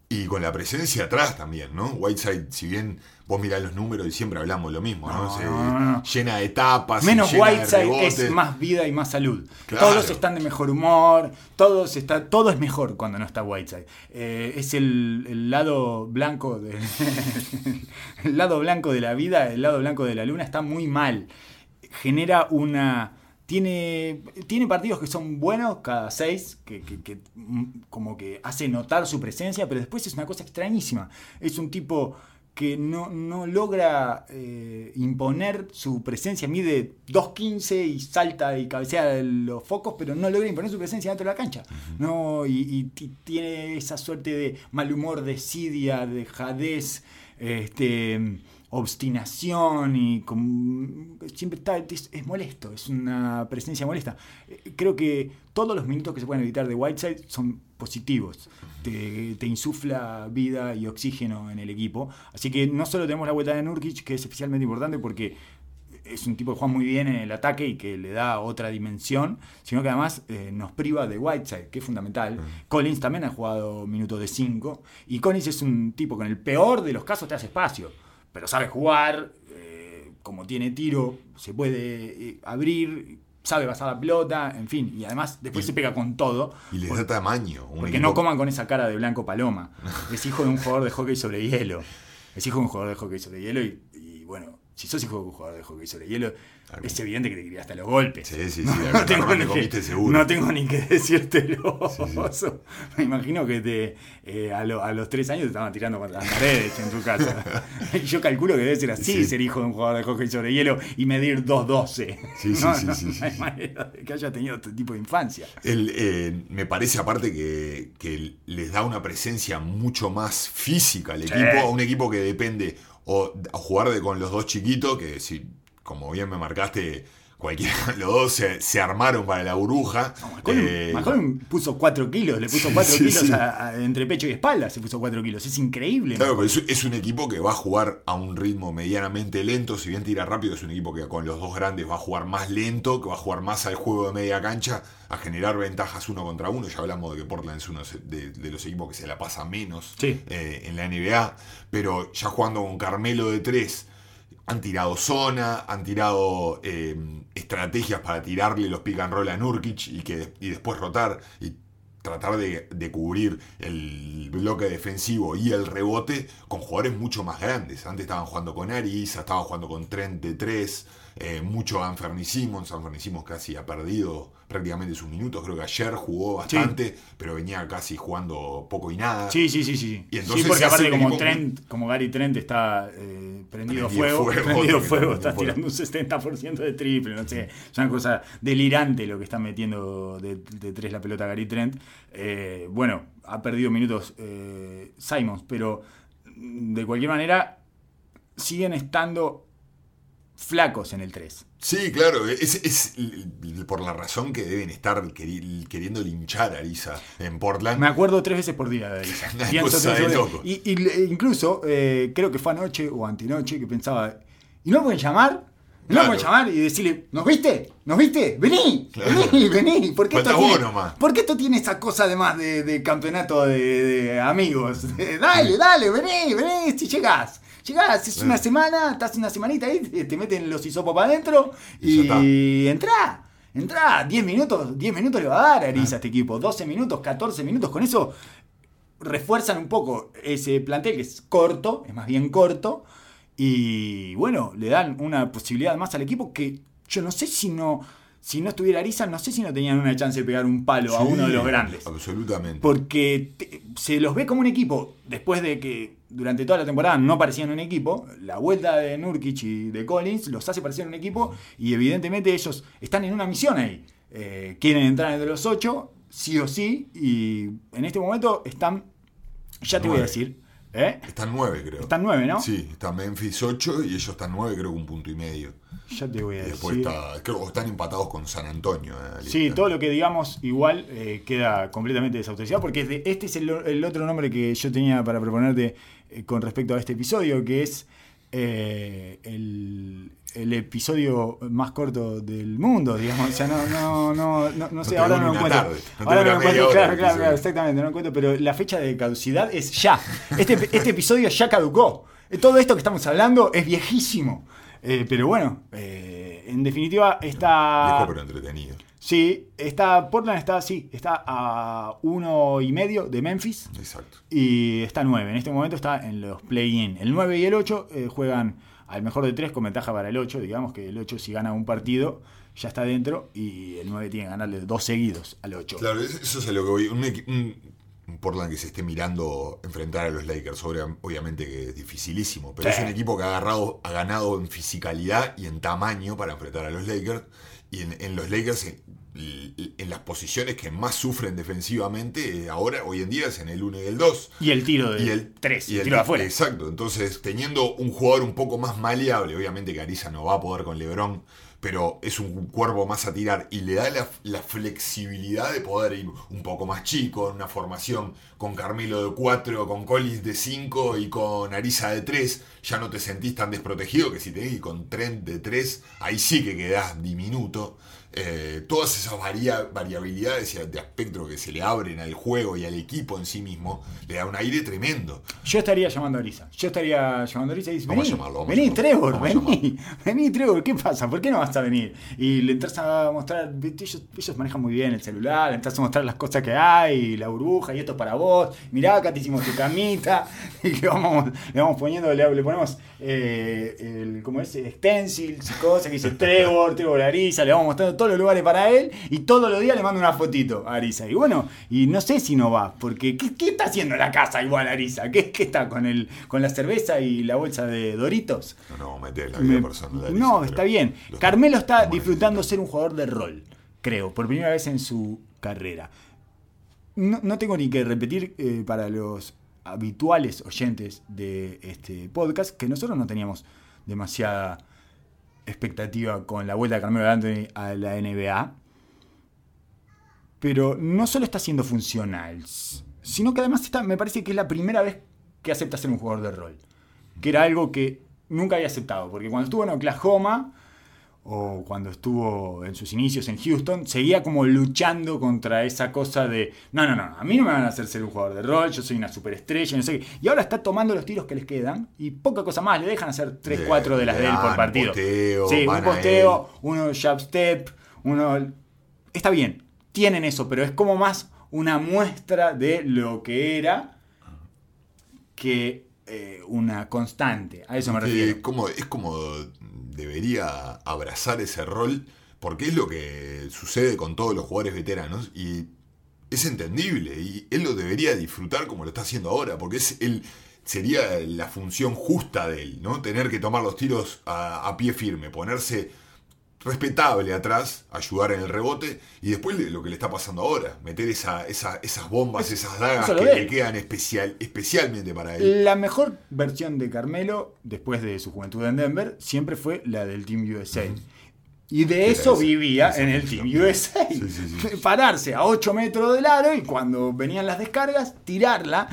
C: y con la presencia atrás también, ¿no? Whiteside, si bien vos mirás los números y siempre hablamos lo mismo, ¿no?
B: No,
C: Se-
B: no, no, no.
C: Llena de tapas,
B: Menos Whiteside es más vida y más salud.
C: Claro.
B: Todos están de mejor humor, todos está, todo es mejor cuando no está Whiteside. Eh, es el, el lado blanco de, el lado blanco de la vida, el lado blanco de la luna está muy mal. Genera una tiene, tiene partidos que son buenos cada seis, que, que- que, mm, como que hace notar su presencia, pero después es una cosa extrañísima. Es un tipo que no, no logra eh, imponer su presencia, mide 2.15 y salta y cabecea los focos, pero no logra imponer su presencia dentro de la cancha. no, y, y ti- tiene esa suerte de mal humor, desidia, dejadez, este, obstinación y con- siempre está, es, es molesto, es una presencia molesta. Eh, Creo que todos los minutos que se pueden evitar de Whiteside son positivos. Te, te insufla vida y oxígeno en el equipo. Así que no solo tenemos la vuelta de Nurkic, que es especialmente importante porque es un tipo que juega muy bien en el ataque y que le da otra dimensión, sino que además eh, nos priva de Whiteside, que es fundamental. Collins también ha jugado minutos de 5 y Collins es un tipo que en el peor de los casos te hace espacio, pero sabe jugar, eh, como tiene tiro, se puede eh, abrir, sabe pasar la pelota, en fin, y además después
C: Y-
B: se pega con todo.
C: Y
B: Por-
C: da tamaño. un
B: porque
C: equipo-
B: no coman con esa cara de Blanco Paloma. Es hijo de un jugador de hockey sobre hielo. Es hijo de un jugador de hockey sobre hielo y, y, bueno, si sos hijo de un jugador de hockey sobre hielo,
C: Algo.
B: es evidente que te quería hasta los golpes.
C: Sí, sí, sí.
B: No, tengo ni que, no tengo ni que decírtelo. Me imagino que te, eh, a, lo- a los tres años te estaban tirando contra las paredes en tu casa. Yo calculo que debe ser así
C: Sí.
B: ser hijo de un jugador de hockey sobre hielo y medir 2.12.
C: Sí, sí,
B: no,
C: sí, sí,
B: no
C: sí,
B: hay
C: sí.
B: manera de que haya tenido este tipo de infancia.
C: El, eh, me parece aparte que, que les da una presencia mucho más física al equipo, a un equipo que depende o jugar de, con los dos chiquitos, que si, como bien me marcaste, cualquiera los dos se, se armaron para la burbuja.
B: Colin,
C: Eh,
B: puso 4 kilos, le puso
C: Sí,
B: 4
C: sí,
B: kilos
C: sí.
B: a- a- entre pecho y espalda, se puso 4 kilos. Es increíble.
C: Claro, pero es, es un equipo que va a jugar a un ritmo medianamente lento. Si bien tira rápido, es un equipo que con los dos grandes va a jugar más lento, que va a jugar más al juego de media cancha, a generar ventajas uno contra uno. Ya hablamos de que Portland es uno de, de los equipos que se la pasa menos
B: Sí.
C: eh, en la NBA. Pero ya jugando con Carmelo de tres, han tirado zona, han tirado eh, estrategias para tirarle los pick and roll a Nurkic y, que, y después rotar. Y tratar de, de cubrir el bloque defensivo y el rebote con jugadores mucho más grandes. Antes estaban jugando con Ariza, estaban jugando con Trent de 3, mucho Anferni Simmons. Anferni Simmons casi ha perdido prácticamente sus minutos. Creo que ayer jugó bastante, pero venía casi jugando poco y nada.
B: Sí, sí, sí, sí.
C: Y entonces
B: sí, porque aparte como
C: equipo
B: Trent, como Gary Trent está eh, prendido,
C: Prendido
B: fuego,
C: fuego,
B: prendido fuego,
C: está
B: tirando un 70% de triple, no sé. Es una cosa delirante lo que está metiendo de, de tres la pelota Gary Trent. Eh, bueno, ha perdido minutos eh, Simons, pero de cualquier manera siguen estando flacos en el 3.
C: Sí, claro, es, por la razón que deben estar queri- queriendo linchar a Ariza en Portland.
B: Me acuerdo tres veces por día de
C: loco.
B: Y, incluso, eh, creo que fue anoche o antenoche que pensaba, ¿y no pueden llamar? No
C: Claro.
B: puedes llamar y decirle, ¿nos viste? ¿Nos viste? Vení,
C: Claro.
B: vení, vení. Porque esto, tiene,
C: nomás.
B: porque esto tiene esa cosa además de, de campeonato de, de amigos. Dale, dale, vení, vení, si llegás. Llegás, es una semana, estás una semanita ahí, te, te meten los hisopos para adentro
C: y,
B: entrá. Entrá, 10 minutos, 10 minutos le va a dar a Ariza a este equipo, 12 minutos, 14 minutos, con eso refuerzan un poco ese plantel que es corto, es más bien corto, y bueno, le dan una posibilidad más al equipo que yo no sé si no, si no estuviera Ariza, no sé si no tenían una chance de pegar un palo a uno de los grandes.
C: Absolutamente.
B: Porque te- se los ve como un equipo, después de que durante toda la temporada no parecían un equipo, la vuelta de Nurkic y de Collins los hace parecer un equipo y evidentemente ellos están en una misión ahí. Eh, quieren entrar entre los ocho, sí o sí, y en este momento están, ya te voy a decir, ¿eh?
C: Están nueve, creo.
B: Están nueve, ¿no?
C: Sí, está Memphis 8 y ellos están 9, creo que un punto y medio.
B: Ya te voy
C: Y
B: a
C: después
B: decir.
C: está, creo están empatados con San Antonio. eh,
B: Sí, todo lo que digamos igual eh, queda completamente desautorizado porque es de- este es el, el otro nombre que yo tenía para proponerte eh, con respecto a este episodio, que es el, el episodio más corto del mundo, digamos. O sea, no, no, no, no, no sé, ahora no lo encuentro. ahora no lo encuentro, claro, claro, claro, exactamente, no lo encuentro, pero la fecha de caducidad es ya. Este, este episodio ya caducó. Eh, Todo esto que estamos hablando es viejísimo. Eh, pero bueno, eh, en definitiva está...
C: Viejo pero entretenido.
B: Sí, está, Portland está, sí, está a uno y medio de Memphis
C: Exacto.
B: y está 9. En este momento está en los play-in. El 9 y el 8 eh, juegan al mejor de tres con ventaja para el 8. Digamos que el 8 si gana un partido ya está dentro y el 9 tiene que ganarle dos seguidos al 8.
C: Claro, es- eso es a lo que voy. Un, equi- un- un Portland que se esté mirando enfrentar a los Lakers, obvia- obviamente que es dificilísimo, pero
B: Sí.
C: es un equipo que ha, agarrado, ha ganado en fisicalidad y en tamaño para enfrentar a los Lakers. Y en, en los Lakers, en, las posiciones que más sufren defensivamente, eh, ahora, hoy en día, es en el 1 y el 2.
B: Y el tiro de
C: Y el
B: 3,
C: y
B: el tiro de afuera.
C: Exacto, entonces teniendo un jugador un poco más maleable, obviamente que Ariza no va a poder con Lebron, pero es un cuerpo más a tirar y le da la, la flexibilidad de poder ir un poco más chico, en una formación con Carmelo de 4, con Collins de 5 y con Ariza de 3, ya no te sentís tan desprotegido que si te ir con Trent de 3, ahí sí que quedás diminuto. Eh, todas esas varia- variabilidades de aspecto que se le abren al juego y al equipo en sí mismo, le da un aire tremendo.
B: Yo estaría llamando a Arisa. Yo estaría llamando a Arisa y dice, vení,
C: llamarlo,
B: vení Trevor, vení, vení Trevor, ¿qué pasa? ¿Por qué no vas a venir? Y le entras a mostrar, ellos, ellos manejan muy bien el celular, le entras a mostrar las cosas que hay, la burbuja, y esto es para vos, mirá, acá te hicimos tu camita, y le vamos, le vamos poniendo, le, le ponemos, eh, el, ¿cómo es? Stencils y cosas que dice Trevor, Trevor Arisa, le vamos mostrando todos los lugares para él, y todos los días le mando una fotito a Arisa. Y bueno, y no sé si no va, porque ¿qué, qué está haciendo en la casa igual Arisa? ¿Qué, qué está con, el, con la cerveza y la bolsa de Doritos?
C: No, no, meter la vida
B: Me-
C: personal. de Ariza,
B: no, está bien.
C: lo-
B: Carmelo está disfrutando ser un jugador de rol, creo, por primera vez en su carrera. No, no tengo ni que repetir eh, para los habituales oyentes de este podcast que nosotros no teníamos demasiada expectativa con la vuelta de Carmelo Anthony a la NBA. Pero no solo está siendo funcional, sino que además me parece que es la primera vez que acepta ser un jugador de rol. Que era algo que nunca había aceptado. Porque cuando estuvo en Oklahoma, o cuando estuvo en sus inicios en Houston, seguía como luchando contra esa cosa de, no, no, no, a mí no me van a hacer ser un jugador de rol, yo soy una superestrella, no sé qué. Y ahora está tomando los tiros que les quedan y poca cosa más, le dejan hacer 3,
C: Le-
B: 4 de las de él por partido.
C: posteo,
B: sí, un posteo, uno jab step, uno... Está bien, tienen eso, pero es como más una muestra de lo que era que eh, una constante. A eso me refiero.
C: como, es como debería abrazar ese rol, porque es lo que sucede con todos los jugadores veteranos y es entendible y él lo debería disfrutar como lo está haciendo ahora, porque es sería la función justa de él, ¿no? Tener que tomar los tiros a, a pie firme, ponerse respetable atrás, ayudar en el rebote y después de lo que le está pasando ahora, meter esa, esa- esas bombas, esas dagas que le quedan especial, especialmente para él.
B: La mejor versión de Carmelo, después de su juventud en Denver, siempre fue la del Team USA. Y de eso
C: esa-
B: vivía
C: esa
B: en el. Team USA.
C: Sí, sí, sí.
B: Pararse a 8 metros del aro y cuando venían las descargas, tirarla.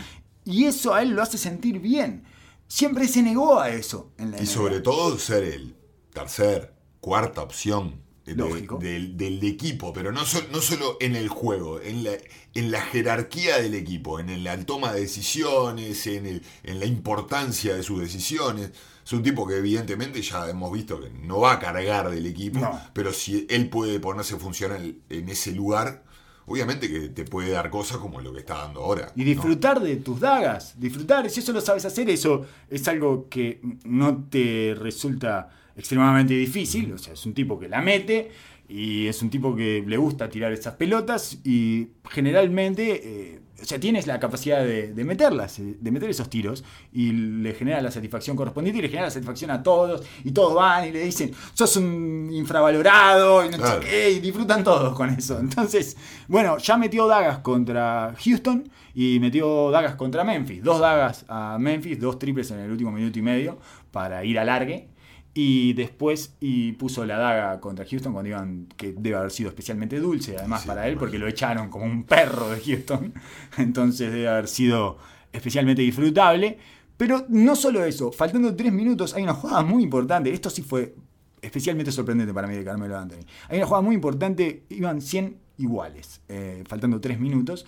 B: Y eso a él lo hace sentir bien. Siempre se negó a eso en la
C: Y
B: NBA.
C: sobre todo ser el tercer, cuarta opción de- del, del equipo, pero no, sol- no solo en el juego, en la, en la jerarquía del equipo, en la toma de decisiones, en, el- en la importancia de sus decisiones. Es un tipo que evidentemente ya hemos visto que no va a cargar del equipo,
B: No.
C: pero si él puede ponerse funcional en ese lugar, obviamente que te puede dar cosas como lo que está dando ahora.
B: Y
C: ¿no?
B: disfrutar de tus dagas, disfrutar, si eso lo sabes hacer, eso es algo que no te resulta extremadamente difícil, o sea, es un tipo que la mete y es un tipo que le gusta tirar esas pelotas y generalmente, eh, o sea, tienes la capacidad de, de meterlas, eh, de meter esos tiros y le genera la satisfacción correspondiente y le genera la satisfacción a todos y todos van y le dicen, sos un infravalorado y no sé qué, y disfrutan todos con eso. Entonces, bueno, ya metió dagas contra Houston y metió dagas contra Memphis. Dos dagas a Memphis, dos triples en el último minuto y medio para ir a largue. Y después y puso la daga contra Houston cuando iban, que debe haber sido especialmente dulce, además
C: Sí,
B: para él, porque lo echaron como un perro de Houston. Entonces debe haber sido especialmente disfrutable. Pero no solo eso, faltando tres minutos, hay una jugada muy importante. Esto sí fue especialmente sorprendente para mí de Carmelo Anthony. Hay una jugada muy importante, iban 100 iguales, eh, faltando tres minutos,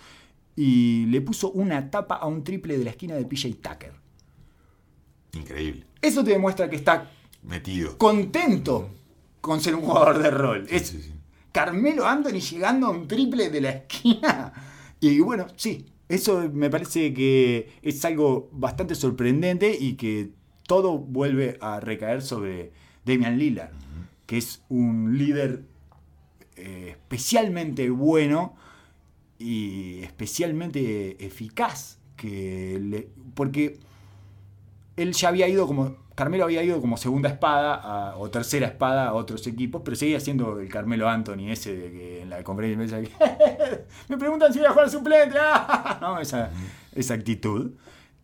B: y le puso una tapa a un triple de la esquina de PJ Tucker.
C: Increíble.
B: Eso te demuestra que está
C: Metido.
B: contento con ser un jugador de rol.
C: Sí,
B: es
C: sí, sí.
B: Carmelo Anthony llegando a un triple de la esquina. Y bueno, sí, eso me parece que es algo bastante sorprendente y que todo vuelve a recaer sobre Damian Lillard, que es un líder eh, especialmente bueno y especialmente eficaz. Que le- porque él ya había ido como. Carmelo había ido como segunda espada a- o tercera espada a otros equipos, pero seguía siendo el Carmelo Anthony ese de que en la conferencia me decía me preguntan si voy a jugar suplente, ¡ah! ¿no? esa, esa actitud.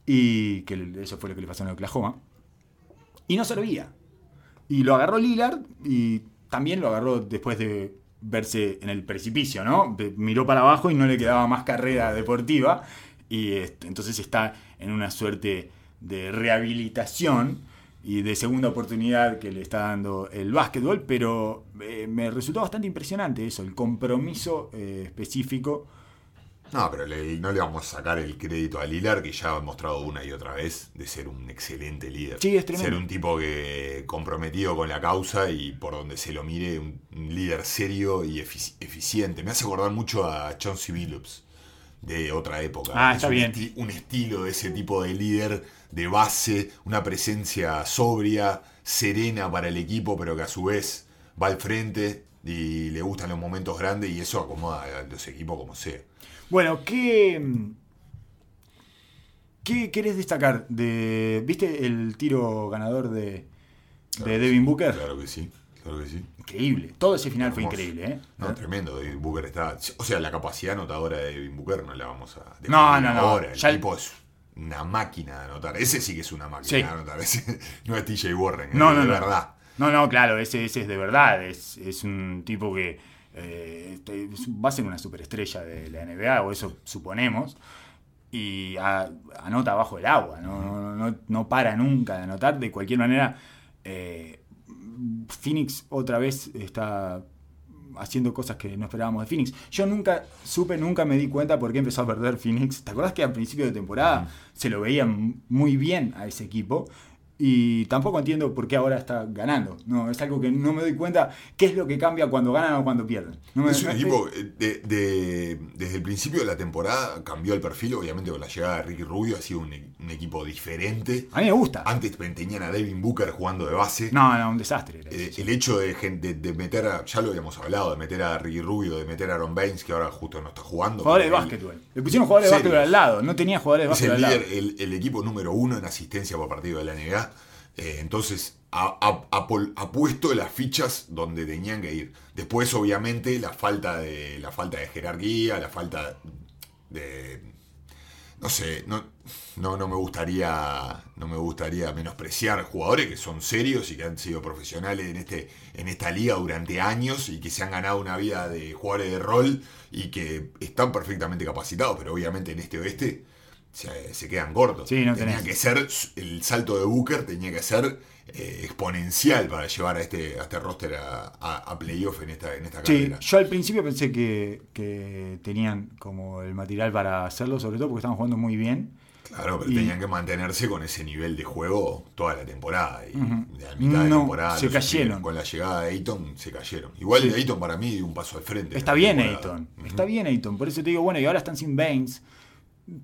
B: Y que eso fue lo que le pasó en Oklahoma. Y no servía. Y lo agarró Lillard y también lo agarró después de verse en el precipicio, ¿no? Miró para abajo y no le quedaba más carrera deportiva. Y este, entonces está en una suerte de rehabilitación y de segunda oportunidad que le está dando el básquetbol, pero eh, me resultó bastante impresionante eso, el compromiso eh, específico.
C: No, pero le- no le vamos a sacar el crédito a Lilar, que ya ha mostrado una y otra vez de ser un excelente líder.
B: Sí, es tremendo.
C: Ser un tipo que comprometido con la causa y por donde se lo mire, un, un líder serio y efici- eficiente. Me hace acordar mucho a Chauncey Billups de otra época.
B: Ah,
C: Es
B: está
C: un
B: bien.
C: esti- un estilo de ese tipo de líder de base, una presencia sobria, serena para el equipo, pero que a su vez va al frente y le gustan los momentos grandes y eso acomoda a los equipos como sea.
B: Bueno, ¿qué, ¿qué querés destacar? De, ¿Viste el tiro ganador de, de
C: Claro
B: Devin
C: sí,
B: Booker?
C: Claro que sí, claro que sí.
B: Increíble. Todo ese final fue increíble, ¿eh?
C: No, tremendo. Devin Booker está. O sea, la capacidad anotadora de Devin Booker no la vamos a.
B: No, no, no.
C: Ahora. El
B: Ya
C: tipo es una máquina de anotar. Ese sí que es una máquina
B: Sí.
C: de anotar. Ese no es TJ Warren.
B: No,
C: es
B: no,
C: de
B: no.
C: verdad.
B: No, no, claro, ese, ese es de verdad. Es, es un tipo que eh, va a ser una superestrella de la NBA, o eso suponemos. Y a- anota bajo el agua, no, no, no- no para nunca de anotar. De cualquier manera, eh, Phoenix otra vez está haciendo cosas que no esperábamos de Phoenix. Yo nunca supe, nunca me di cuenta por qué empezó a perder Phoenix. ¿Te acuerdas que al principio de temporada se lo veía m- muy bien a ese equipo? Y tampoco entiendo por qué ahora está ganando. No, es algo que no me doy cuenta qué es lo que cambia cuando ganan o cuando pierden. No me-
C: Es un equipo, eh, de, de- desde el principio de la temporada cambió el perfil, obviamente con la llegada de Ricky Rubio ha sido un, un equipo diferente.
B: A mí me gusta.
C: Antes tenían a Devin Booker jugando de base.
B: No, no, un desastre.
C: Eh, el hecho de, de- de meter a, ya lo habíamos hablado, de meter a Ricky Rubio, de meter a Aaron Baines, que ahora justo no está jugando.
B: Jugadores de básquetbol. Le pusieron jugadores de básquetbol al lado. No tenía jugadores de básquetbol al lado.
C: líder, el, el equipo número uno en asistencia por partido de la NBA. Eh, entonces ha, ha- puesto las fichas donde tenían que ir. Después, obviamente, la falta de, la falta de jerarquía, la falta de. No sé, no, no, no me gustaría. No me gustaría menospreciar jugadores que son serios y que han sido profesionales en este, en esta liga durante años y que se han ganado una vida de jugadores de rol y que están perfectamente capacitados, pero obviamente en este oeste se, se quedan cortos.
B: Sí, no
C: tenía
B: tenés.
C: que ser, el salto de Booker tenía que ser eh, exponencial para llevar a este, a este roster a, a- a playoff en esta, en esta
B: Sí,
C: carrera.
B: yo al principio pensé que, que tenían como el material para hacerlo, sobre todo porque estaban jugando muy bien.
C: Claro, pero
B: Y-
C: tenían que mantenerse con ese nivel de juego toda la temporada. Y de la mitad de
B: No,
C: temporada
B: se cayeron.
C: Con la llegada de Ayton se cayeron. Igual
B: Sí.
C: Ayton para mí dio un paso al frente. en
B: Está bien. Ayton, está bien Ayton. Por eso te digo, bueno, y ahora están sin Baines.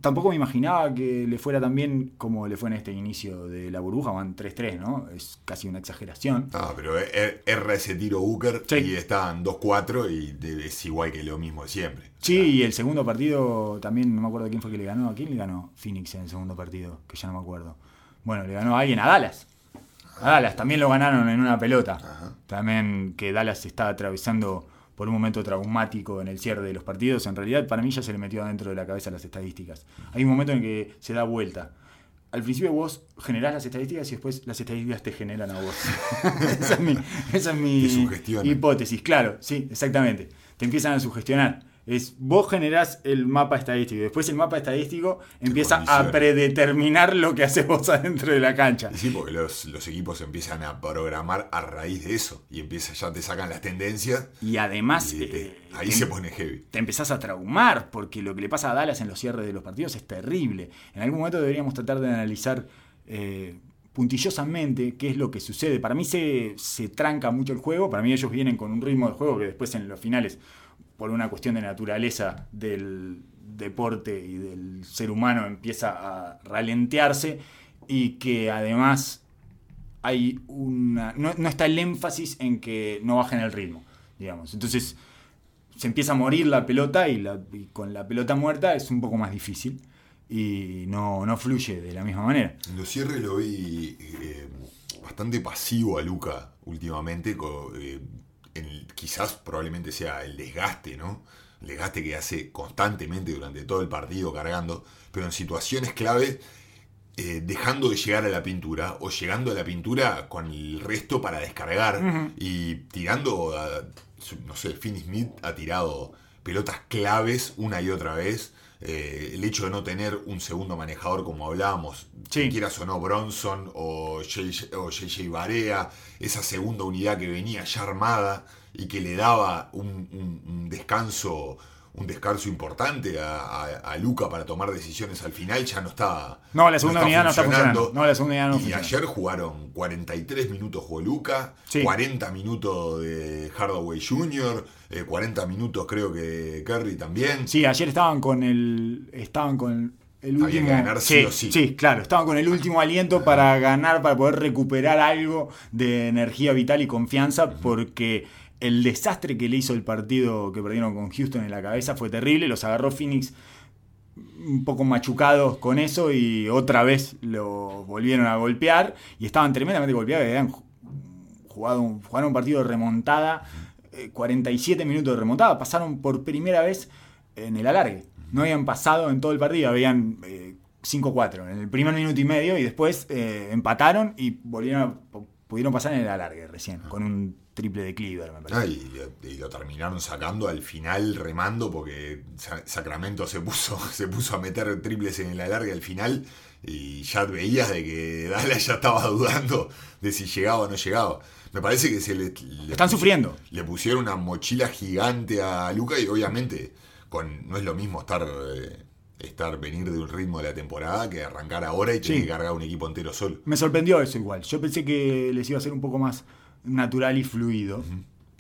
B: Tampoco me imaginaba que le fuera tan bien como le fue en este inicio de la burbuja. Van 3-3, ¿no? Es casi una exageración.
C: Ah, pero er- erra ese tiro Booker
B: Sí.
C: y están 2-4 y es igual que lo mismo de siempre.
B: Sí, y el segundo partido también, no me acuerdo quién fue que le ganó. ¿A quién le ganó Phoenix en el segundo partido? Que ya no me acuerdo. Bueno, le ganó a alguien, a Dallas. A Dallas, también lo ganaron en una pelota.
C: Ajá.
B: También que Dallas está atravesando por un momento traumático en el cierre de los partidos. En realidad, para mí ya se le metió adentro de la cabeza las estadísticas. Hay un momento en que se da vuelta. Al principio vos generás las estadísticas y después las estadísticas te generan a vos. esa es mi, esa es mi hipótesis, claro, sí, exactamente. Te empiezan a sugestionar. Es, vos generás el mapa estadístico y después el mapa estadístico empieza a predeterminar lo que haces vos adentro de la cancha.
C: Y sí, porque los, los equipos empiezan a programar a raíz de eso. Y empieza, ya te sacan las tendencias.
B: Y además,
C: y te-
B: eh,
C: ahí
B: te-
C: se pone heavy.
B: te empezás a traumar, porque lo que le pasa a Dallas en los cierres de los partidos es terrible. En algún momento deberíamos tratar de analizar eh, puntillosamente qué es lo que sucede. Para mí se, se tranca mucho el juego, para mí ellos vienen con un ritmo de juego que después en los finales, por una cuestión de naturaleza del deporte y del ser humano, empieza a ralentearse y que además hay una. No, no está el énfasis en que no bajen el ritmo, digamos. Entonces se empieza a morir la pelota y, la- y con la pelota muerta es un poco más difícil y no, no fluye de la misma manera.
C: En los cierres lo vi eh, bastante pasivo a Luca últimamente. eh, en- quizás probablemente sea el desgaste, ¿no? El desgaste que hace constantemente durante todo el partido cargando. Pero en situaciones clave, eh, dejando de llegar a la pintura o llegando a la pintura con el resto para descargar y tirando, a- no sé, Finney Smith ha tirado pelotas claves una y otra vez. Eh, el hecho de no tener un segundo manejador, como hablábamos,
B: Sí.
C: quieras o no Bronson o JJ, Barea, esa segunda unidad que venía ya armada y que le daba un, un- un descanso un descanso importante a, a- a Luca para tomar decisiones al final, ya no está.
B: No, la segunda unidad no está funcionando. No, la segunda unidad no
C: y
B: funciona.
C: ayer jugaron 43 minutos jugó Luca,
B: Sí.
C: 40 minutos de Hardaway Jr., eh, 40 minutos creo que Curry también.
B: Sí, ayer estaban con el. Estaban con el
C: Había
B: último.
C: que ganar sí o sí.
B: claro. Estaban con el último aliento para ganar, para poder recuperar algo de energía vital y confianza, porque el desastre que le hizo el partido que perdieron con Houston en la cabeza fue terrible. Los agarró Phoenix un poco machucados con eso y otra vez lo volvieron a golpear y estaban tremendamente golpeados. Habían ju- jugado un, jugaron un partido de remontada, eh, 47 minutos de remontada, pasaron por primera vez en el alargue. No habían pasado en todo el partido, habían eh, 5-4 en el primer minuto y medio y después eh, empataron y volvieron a- pudieron pasar en el alargue recién, con un triple de Cleaver, me parece.
C: Ah, y, y lo terminaron sacando al final remando porque Sa- Sacramento se puso, se puso a meter triples en el alargue al final y ya veías de que Dallas ya estaba dudando de si llegaba o no llegaba. Me parece que se le, le
B: Están sufriendo.
C: Le pusieron una mochila gigante a Luca y obviamente con, no es lo mismo estar, eh, estar venir de un ritmo de la temporada que arrancar ahora y tener
B: Sí.
C: que cargar un equipo entero solo.
B: Me sorprendió eso igual. Yo pensé que les iba a ser un poco más natural y fluido.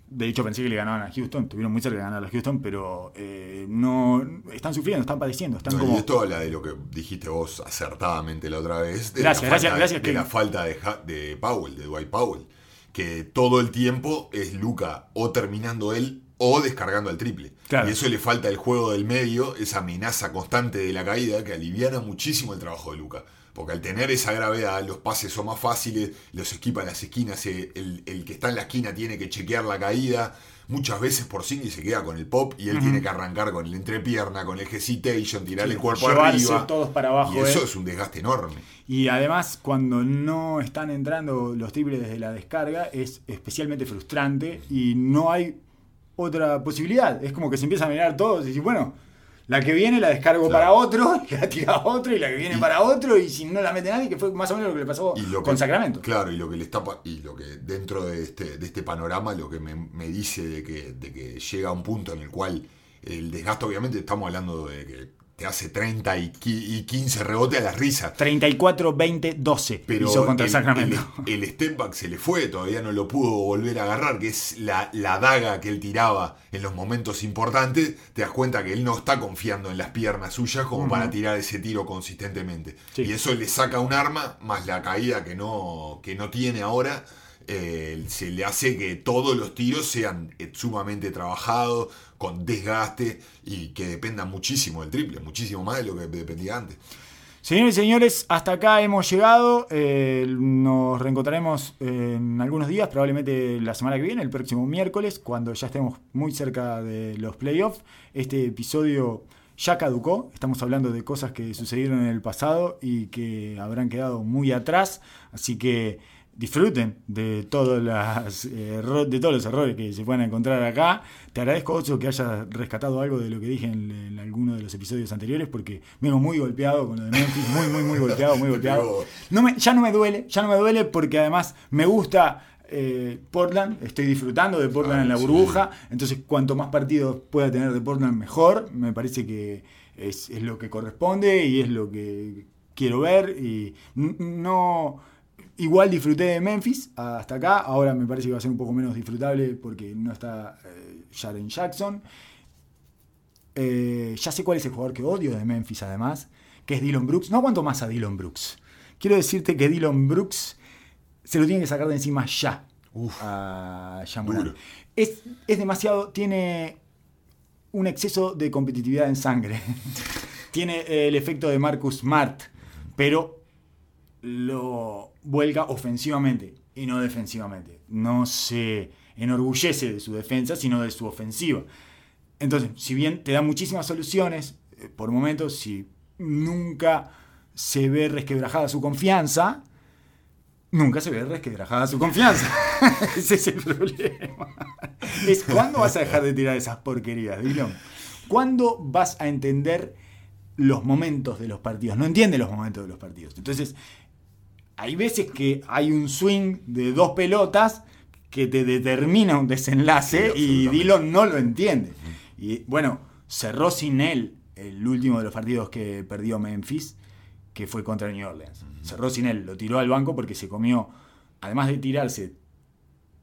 B: De hecho, pensé que le ganaban a Houston. Tuvieron muy cerca de ganar a Houston, pero eh, no están sufriendo, están padeciendo. Están
C: No,
B: como...
C: Y esto habla de lo que dijiste vos acertadamente la otra vez. De
B: Gracias,
C: la
B: gracias,
C: falta,
B: gracias,
C: De
B: que-
C: la falta de, de Powell, de Dwight Powell. Que todo el tiempo es Luca o terminando él o descargando al triple.
B: Claro.
C: Y eso le falta el juego del medio, esa amenaza constante de la caída que aliviana muchísimo el trabajo de Luca. Porque al tener esa gravedad, los pases son más fáciles, los esquipa en las esquinas, eh, el, el que está en la esquina tiene que chequear la caída. Muchas veces por sí se queda con el pop y él tiene que arrancar con el entrepierna, con el hesitation, tirar el cuerpo arriba.
B: todos para abajo,
C: Y eso
B: eh.
C: es un desgaste enorme.
B: Y además, cuando no están entrando los triples desde la descarga, es especialmente frustrante y no hay otra posibilidad. Es como que se empiezan a mirar todos y decir, bueno, La que viene la descargo
C: Claro.
B: para otro, la tira a otro, y la que viene
C: Y-
B: para otro, y si no la mete nadie, que fue más o menos lo que le pasó
C: Y lo
B: con
C: que-
B: Sacramento.
C: Claro, y lo que le está y lo que dentro de este, de este panorama, lo que me, me dice de que, de que llega a un punto en el cual el desgaste, obviamente, estamos hablando de que te hace 30 y, y 15 rebotes a la risa.
B: 34-20-12
C: Pero
B: hizo contra
C: el,
B: Sacramento.
C: el- el step back se le fue, todavía no lo pudo volver a agarrar, que es la, la daga que él tiraba en los momentos importantes. Te das cuenta que él no está confiando en las piernas suyas como para tirar ese tiro consistentemente.
B: Sí.
C: Y eso le saca un arma, más la caída que no, que no tiene ahora. Eh, se le hace que todos los tiros sean eh, sumamente trabajados, con desgaste y que dependan muchísimo del triple, muchísimo más de lo que dependía antes.
B: Señores y señores, hasta acá hemos llegado. Eh, nos reencontraremos en algunos días, probablemente la semana que viene, el próximo miércoles, cuando ya estemos muy cerca de los playoffs. Este episodio ya caducó. Estamos hablando de cosas que sucedieron en el pasado y que habrán quedado muy atrás. Así que disfruten de, todas las, eh, de todos los errores que se puedan encontrar acá. Te agradezco, Ocho, que hayas rescatado algo de lo que dije en, en alguno de los episodios anteriores, porque vengo muy golpeado con lo de Memphis, muy, muy, muy golpeado, muy golpeado. No me, ya no me duele, ya no me duele porque además me gusta eh, Portland, estoy disfrutando de Portland
C: Ah,
B: en la
C: sí.
B: burbuja, entonces cuanto más partidos pueda tener de Portland mejor, me parece que es, es lo que corresponde y es lo que quiero ver y no... Igual disfruté de Memphis hasta acá, ahora me parece que va a ser un poco menos disfrutable porque no está eh, Jaren Jackson. Eh, ya sé cuál es el jugador que odio de Memphis además, que es Dylan Brooks. No aguanto más a Dylan Brooks. Quiero decirte que Dylan Brooks se lo tiene que sacar de encima ya
C: Uf,
B: a. Es, es demasiado, tiene un exceso de competitividad en sangre. tiene el efecto de Marcus Smart, pero lo vuelca ofensivamente y no defensivamente. No se enorgullece de su defensa, sino de su ofensiva. Entonces, si bien te da muchísimas soluciones, eh, por momentos, si nunca se ve resquebrajada su confianza, nunca se ve resquebrajada su confianza. Ese es el problema. Es cuándo vas a dejar de tirar esas porquerías, Dylan. ¿Cuándo vas a entender los momentos de los partidos? No entiende los momentos de los partidos. Entonces, hay veces que hay un swing de dos pelotas que te determina un desenlace
C: Sí,
B: y. Dillon no lo entiende. Y bueno, cerró sin él el último de los partidos que perdió Memphis, que fue contra New Orleans. Cerró sin él, lo tiró al banco porque se comió, además de tirarse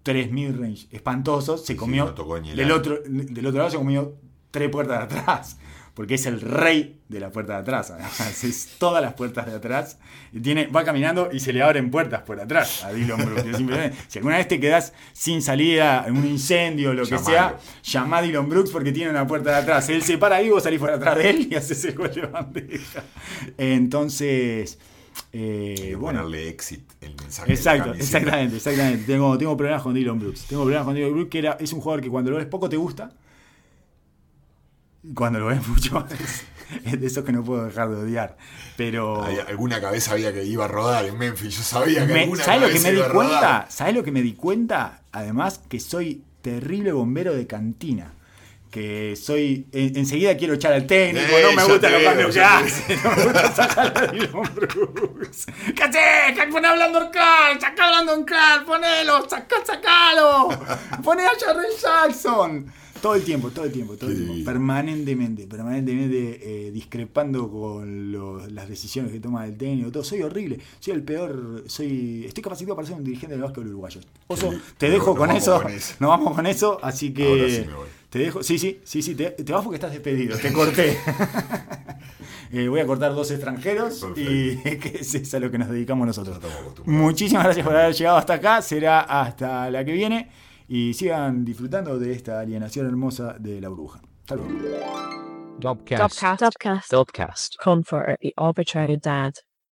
B: tres midrange espantosos, se
C: Sí,
B: comió
C: no
B: del otro, del otro lado se comió tres puertas de atrás. Porque es el rey de la puerta de atrás. además, Es todas las puertas de atrás. Y tiene, va caminando y se le abren puertas por atrás a Dylan Brooks. Si alguna vez te quedas sin salida en un incendio o lo que
C: Llamalo.
B: sea, llama a Dylan Brooks porque tiene una puerta de atrás. Él se para ahí, vos salís por atrás de él y haces el gol de bandeja. Entonces, eh, bueno.
C: ponerle exit el mensaje.
B: Exacto, exactamente, exactamente. Tengo, tengo problemas con Dylan Brooks. Tengo problemas con Dylan Brooks, que era, es un jugador que cuando lo ves poco te gusta. Cuando lo ves mucho es, es de esos que no puedo dejar de odiar. Pero.
C: Hay- alguna cabeza había que iba a rodar en Memphis. Yo sabía que
B: Me-
C: alguna
B: ¿Sabes lo que me di
C: a
B: cuenta?
C: rodar.
B: ¿Sabes lo que me di cuenta? Además, que soy terrible bombero de cantina. Que soy. en- enseguida quiero echar al técnico,
C: Eh,
B: no me
C: te
B: los cambios que hace, no me gusta sacar a Dylan Brooks. ¿Qué haces? ¿Qué pone hablando en Carl? Sacá hablando en Carl, ponelo, sacá, sacalo. Poné a Jarrell Jackson. Todo el tiempo, todo el tiempo, todo el tiempo. Permanentemente, permanentemente eh, discrepando con los- las decisiones que toma el técnico. Todo. Soy horrible, soy el peor, soy estoy capacitado para ser un dirigente del básquetbol uruguayo. Oso,
C: Sí,
B: te dejo con eso,
C: con eso.
B: nos vamos con eso, así que
C: Ahora sí me voy.
B: te dejo, sí, sí, sí, sí, te, te vas porque estás despedido, te corté. Eh, voy a cortar dos extranjeros y que es a lo que nos dedicamos nosotros. Muchísimas gracias por haber llegado hasta acá. Será hasta la que viene. Y sigan disfrutando de esta alienación hermosa de la bruja. Hasta luego.
D: Dubcast.
E: Dubcast.
D: Dubcast.
E: Confer the arbitrary dad.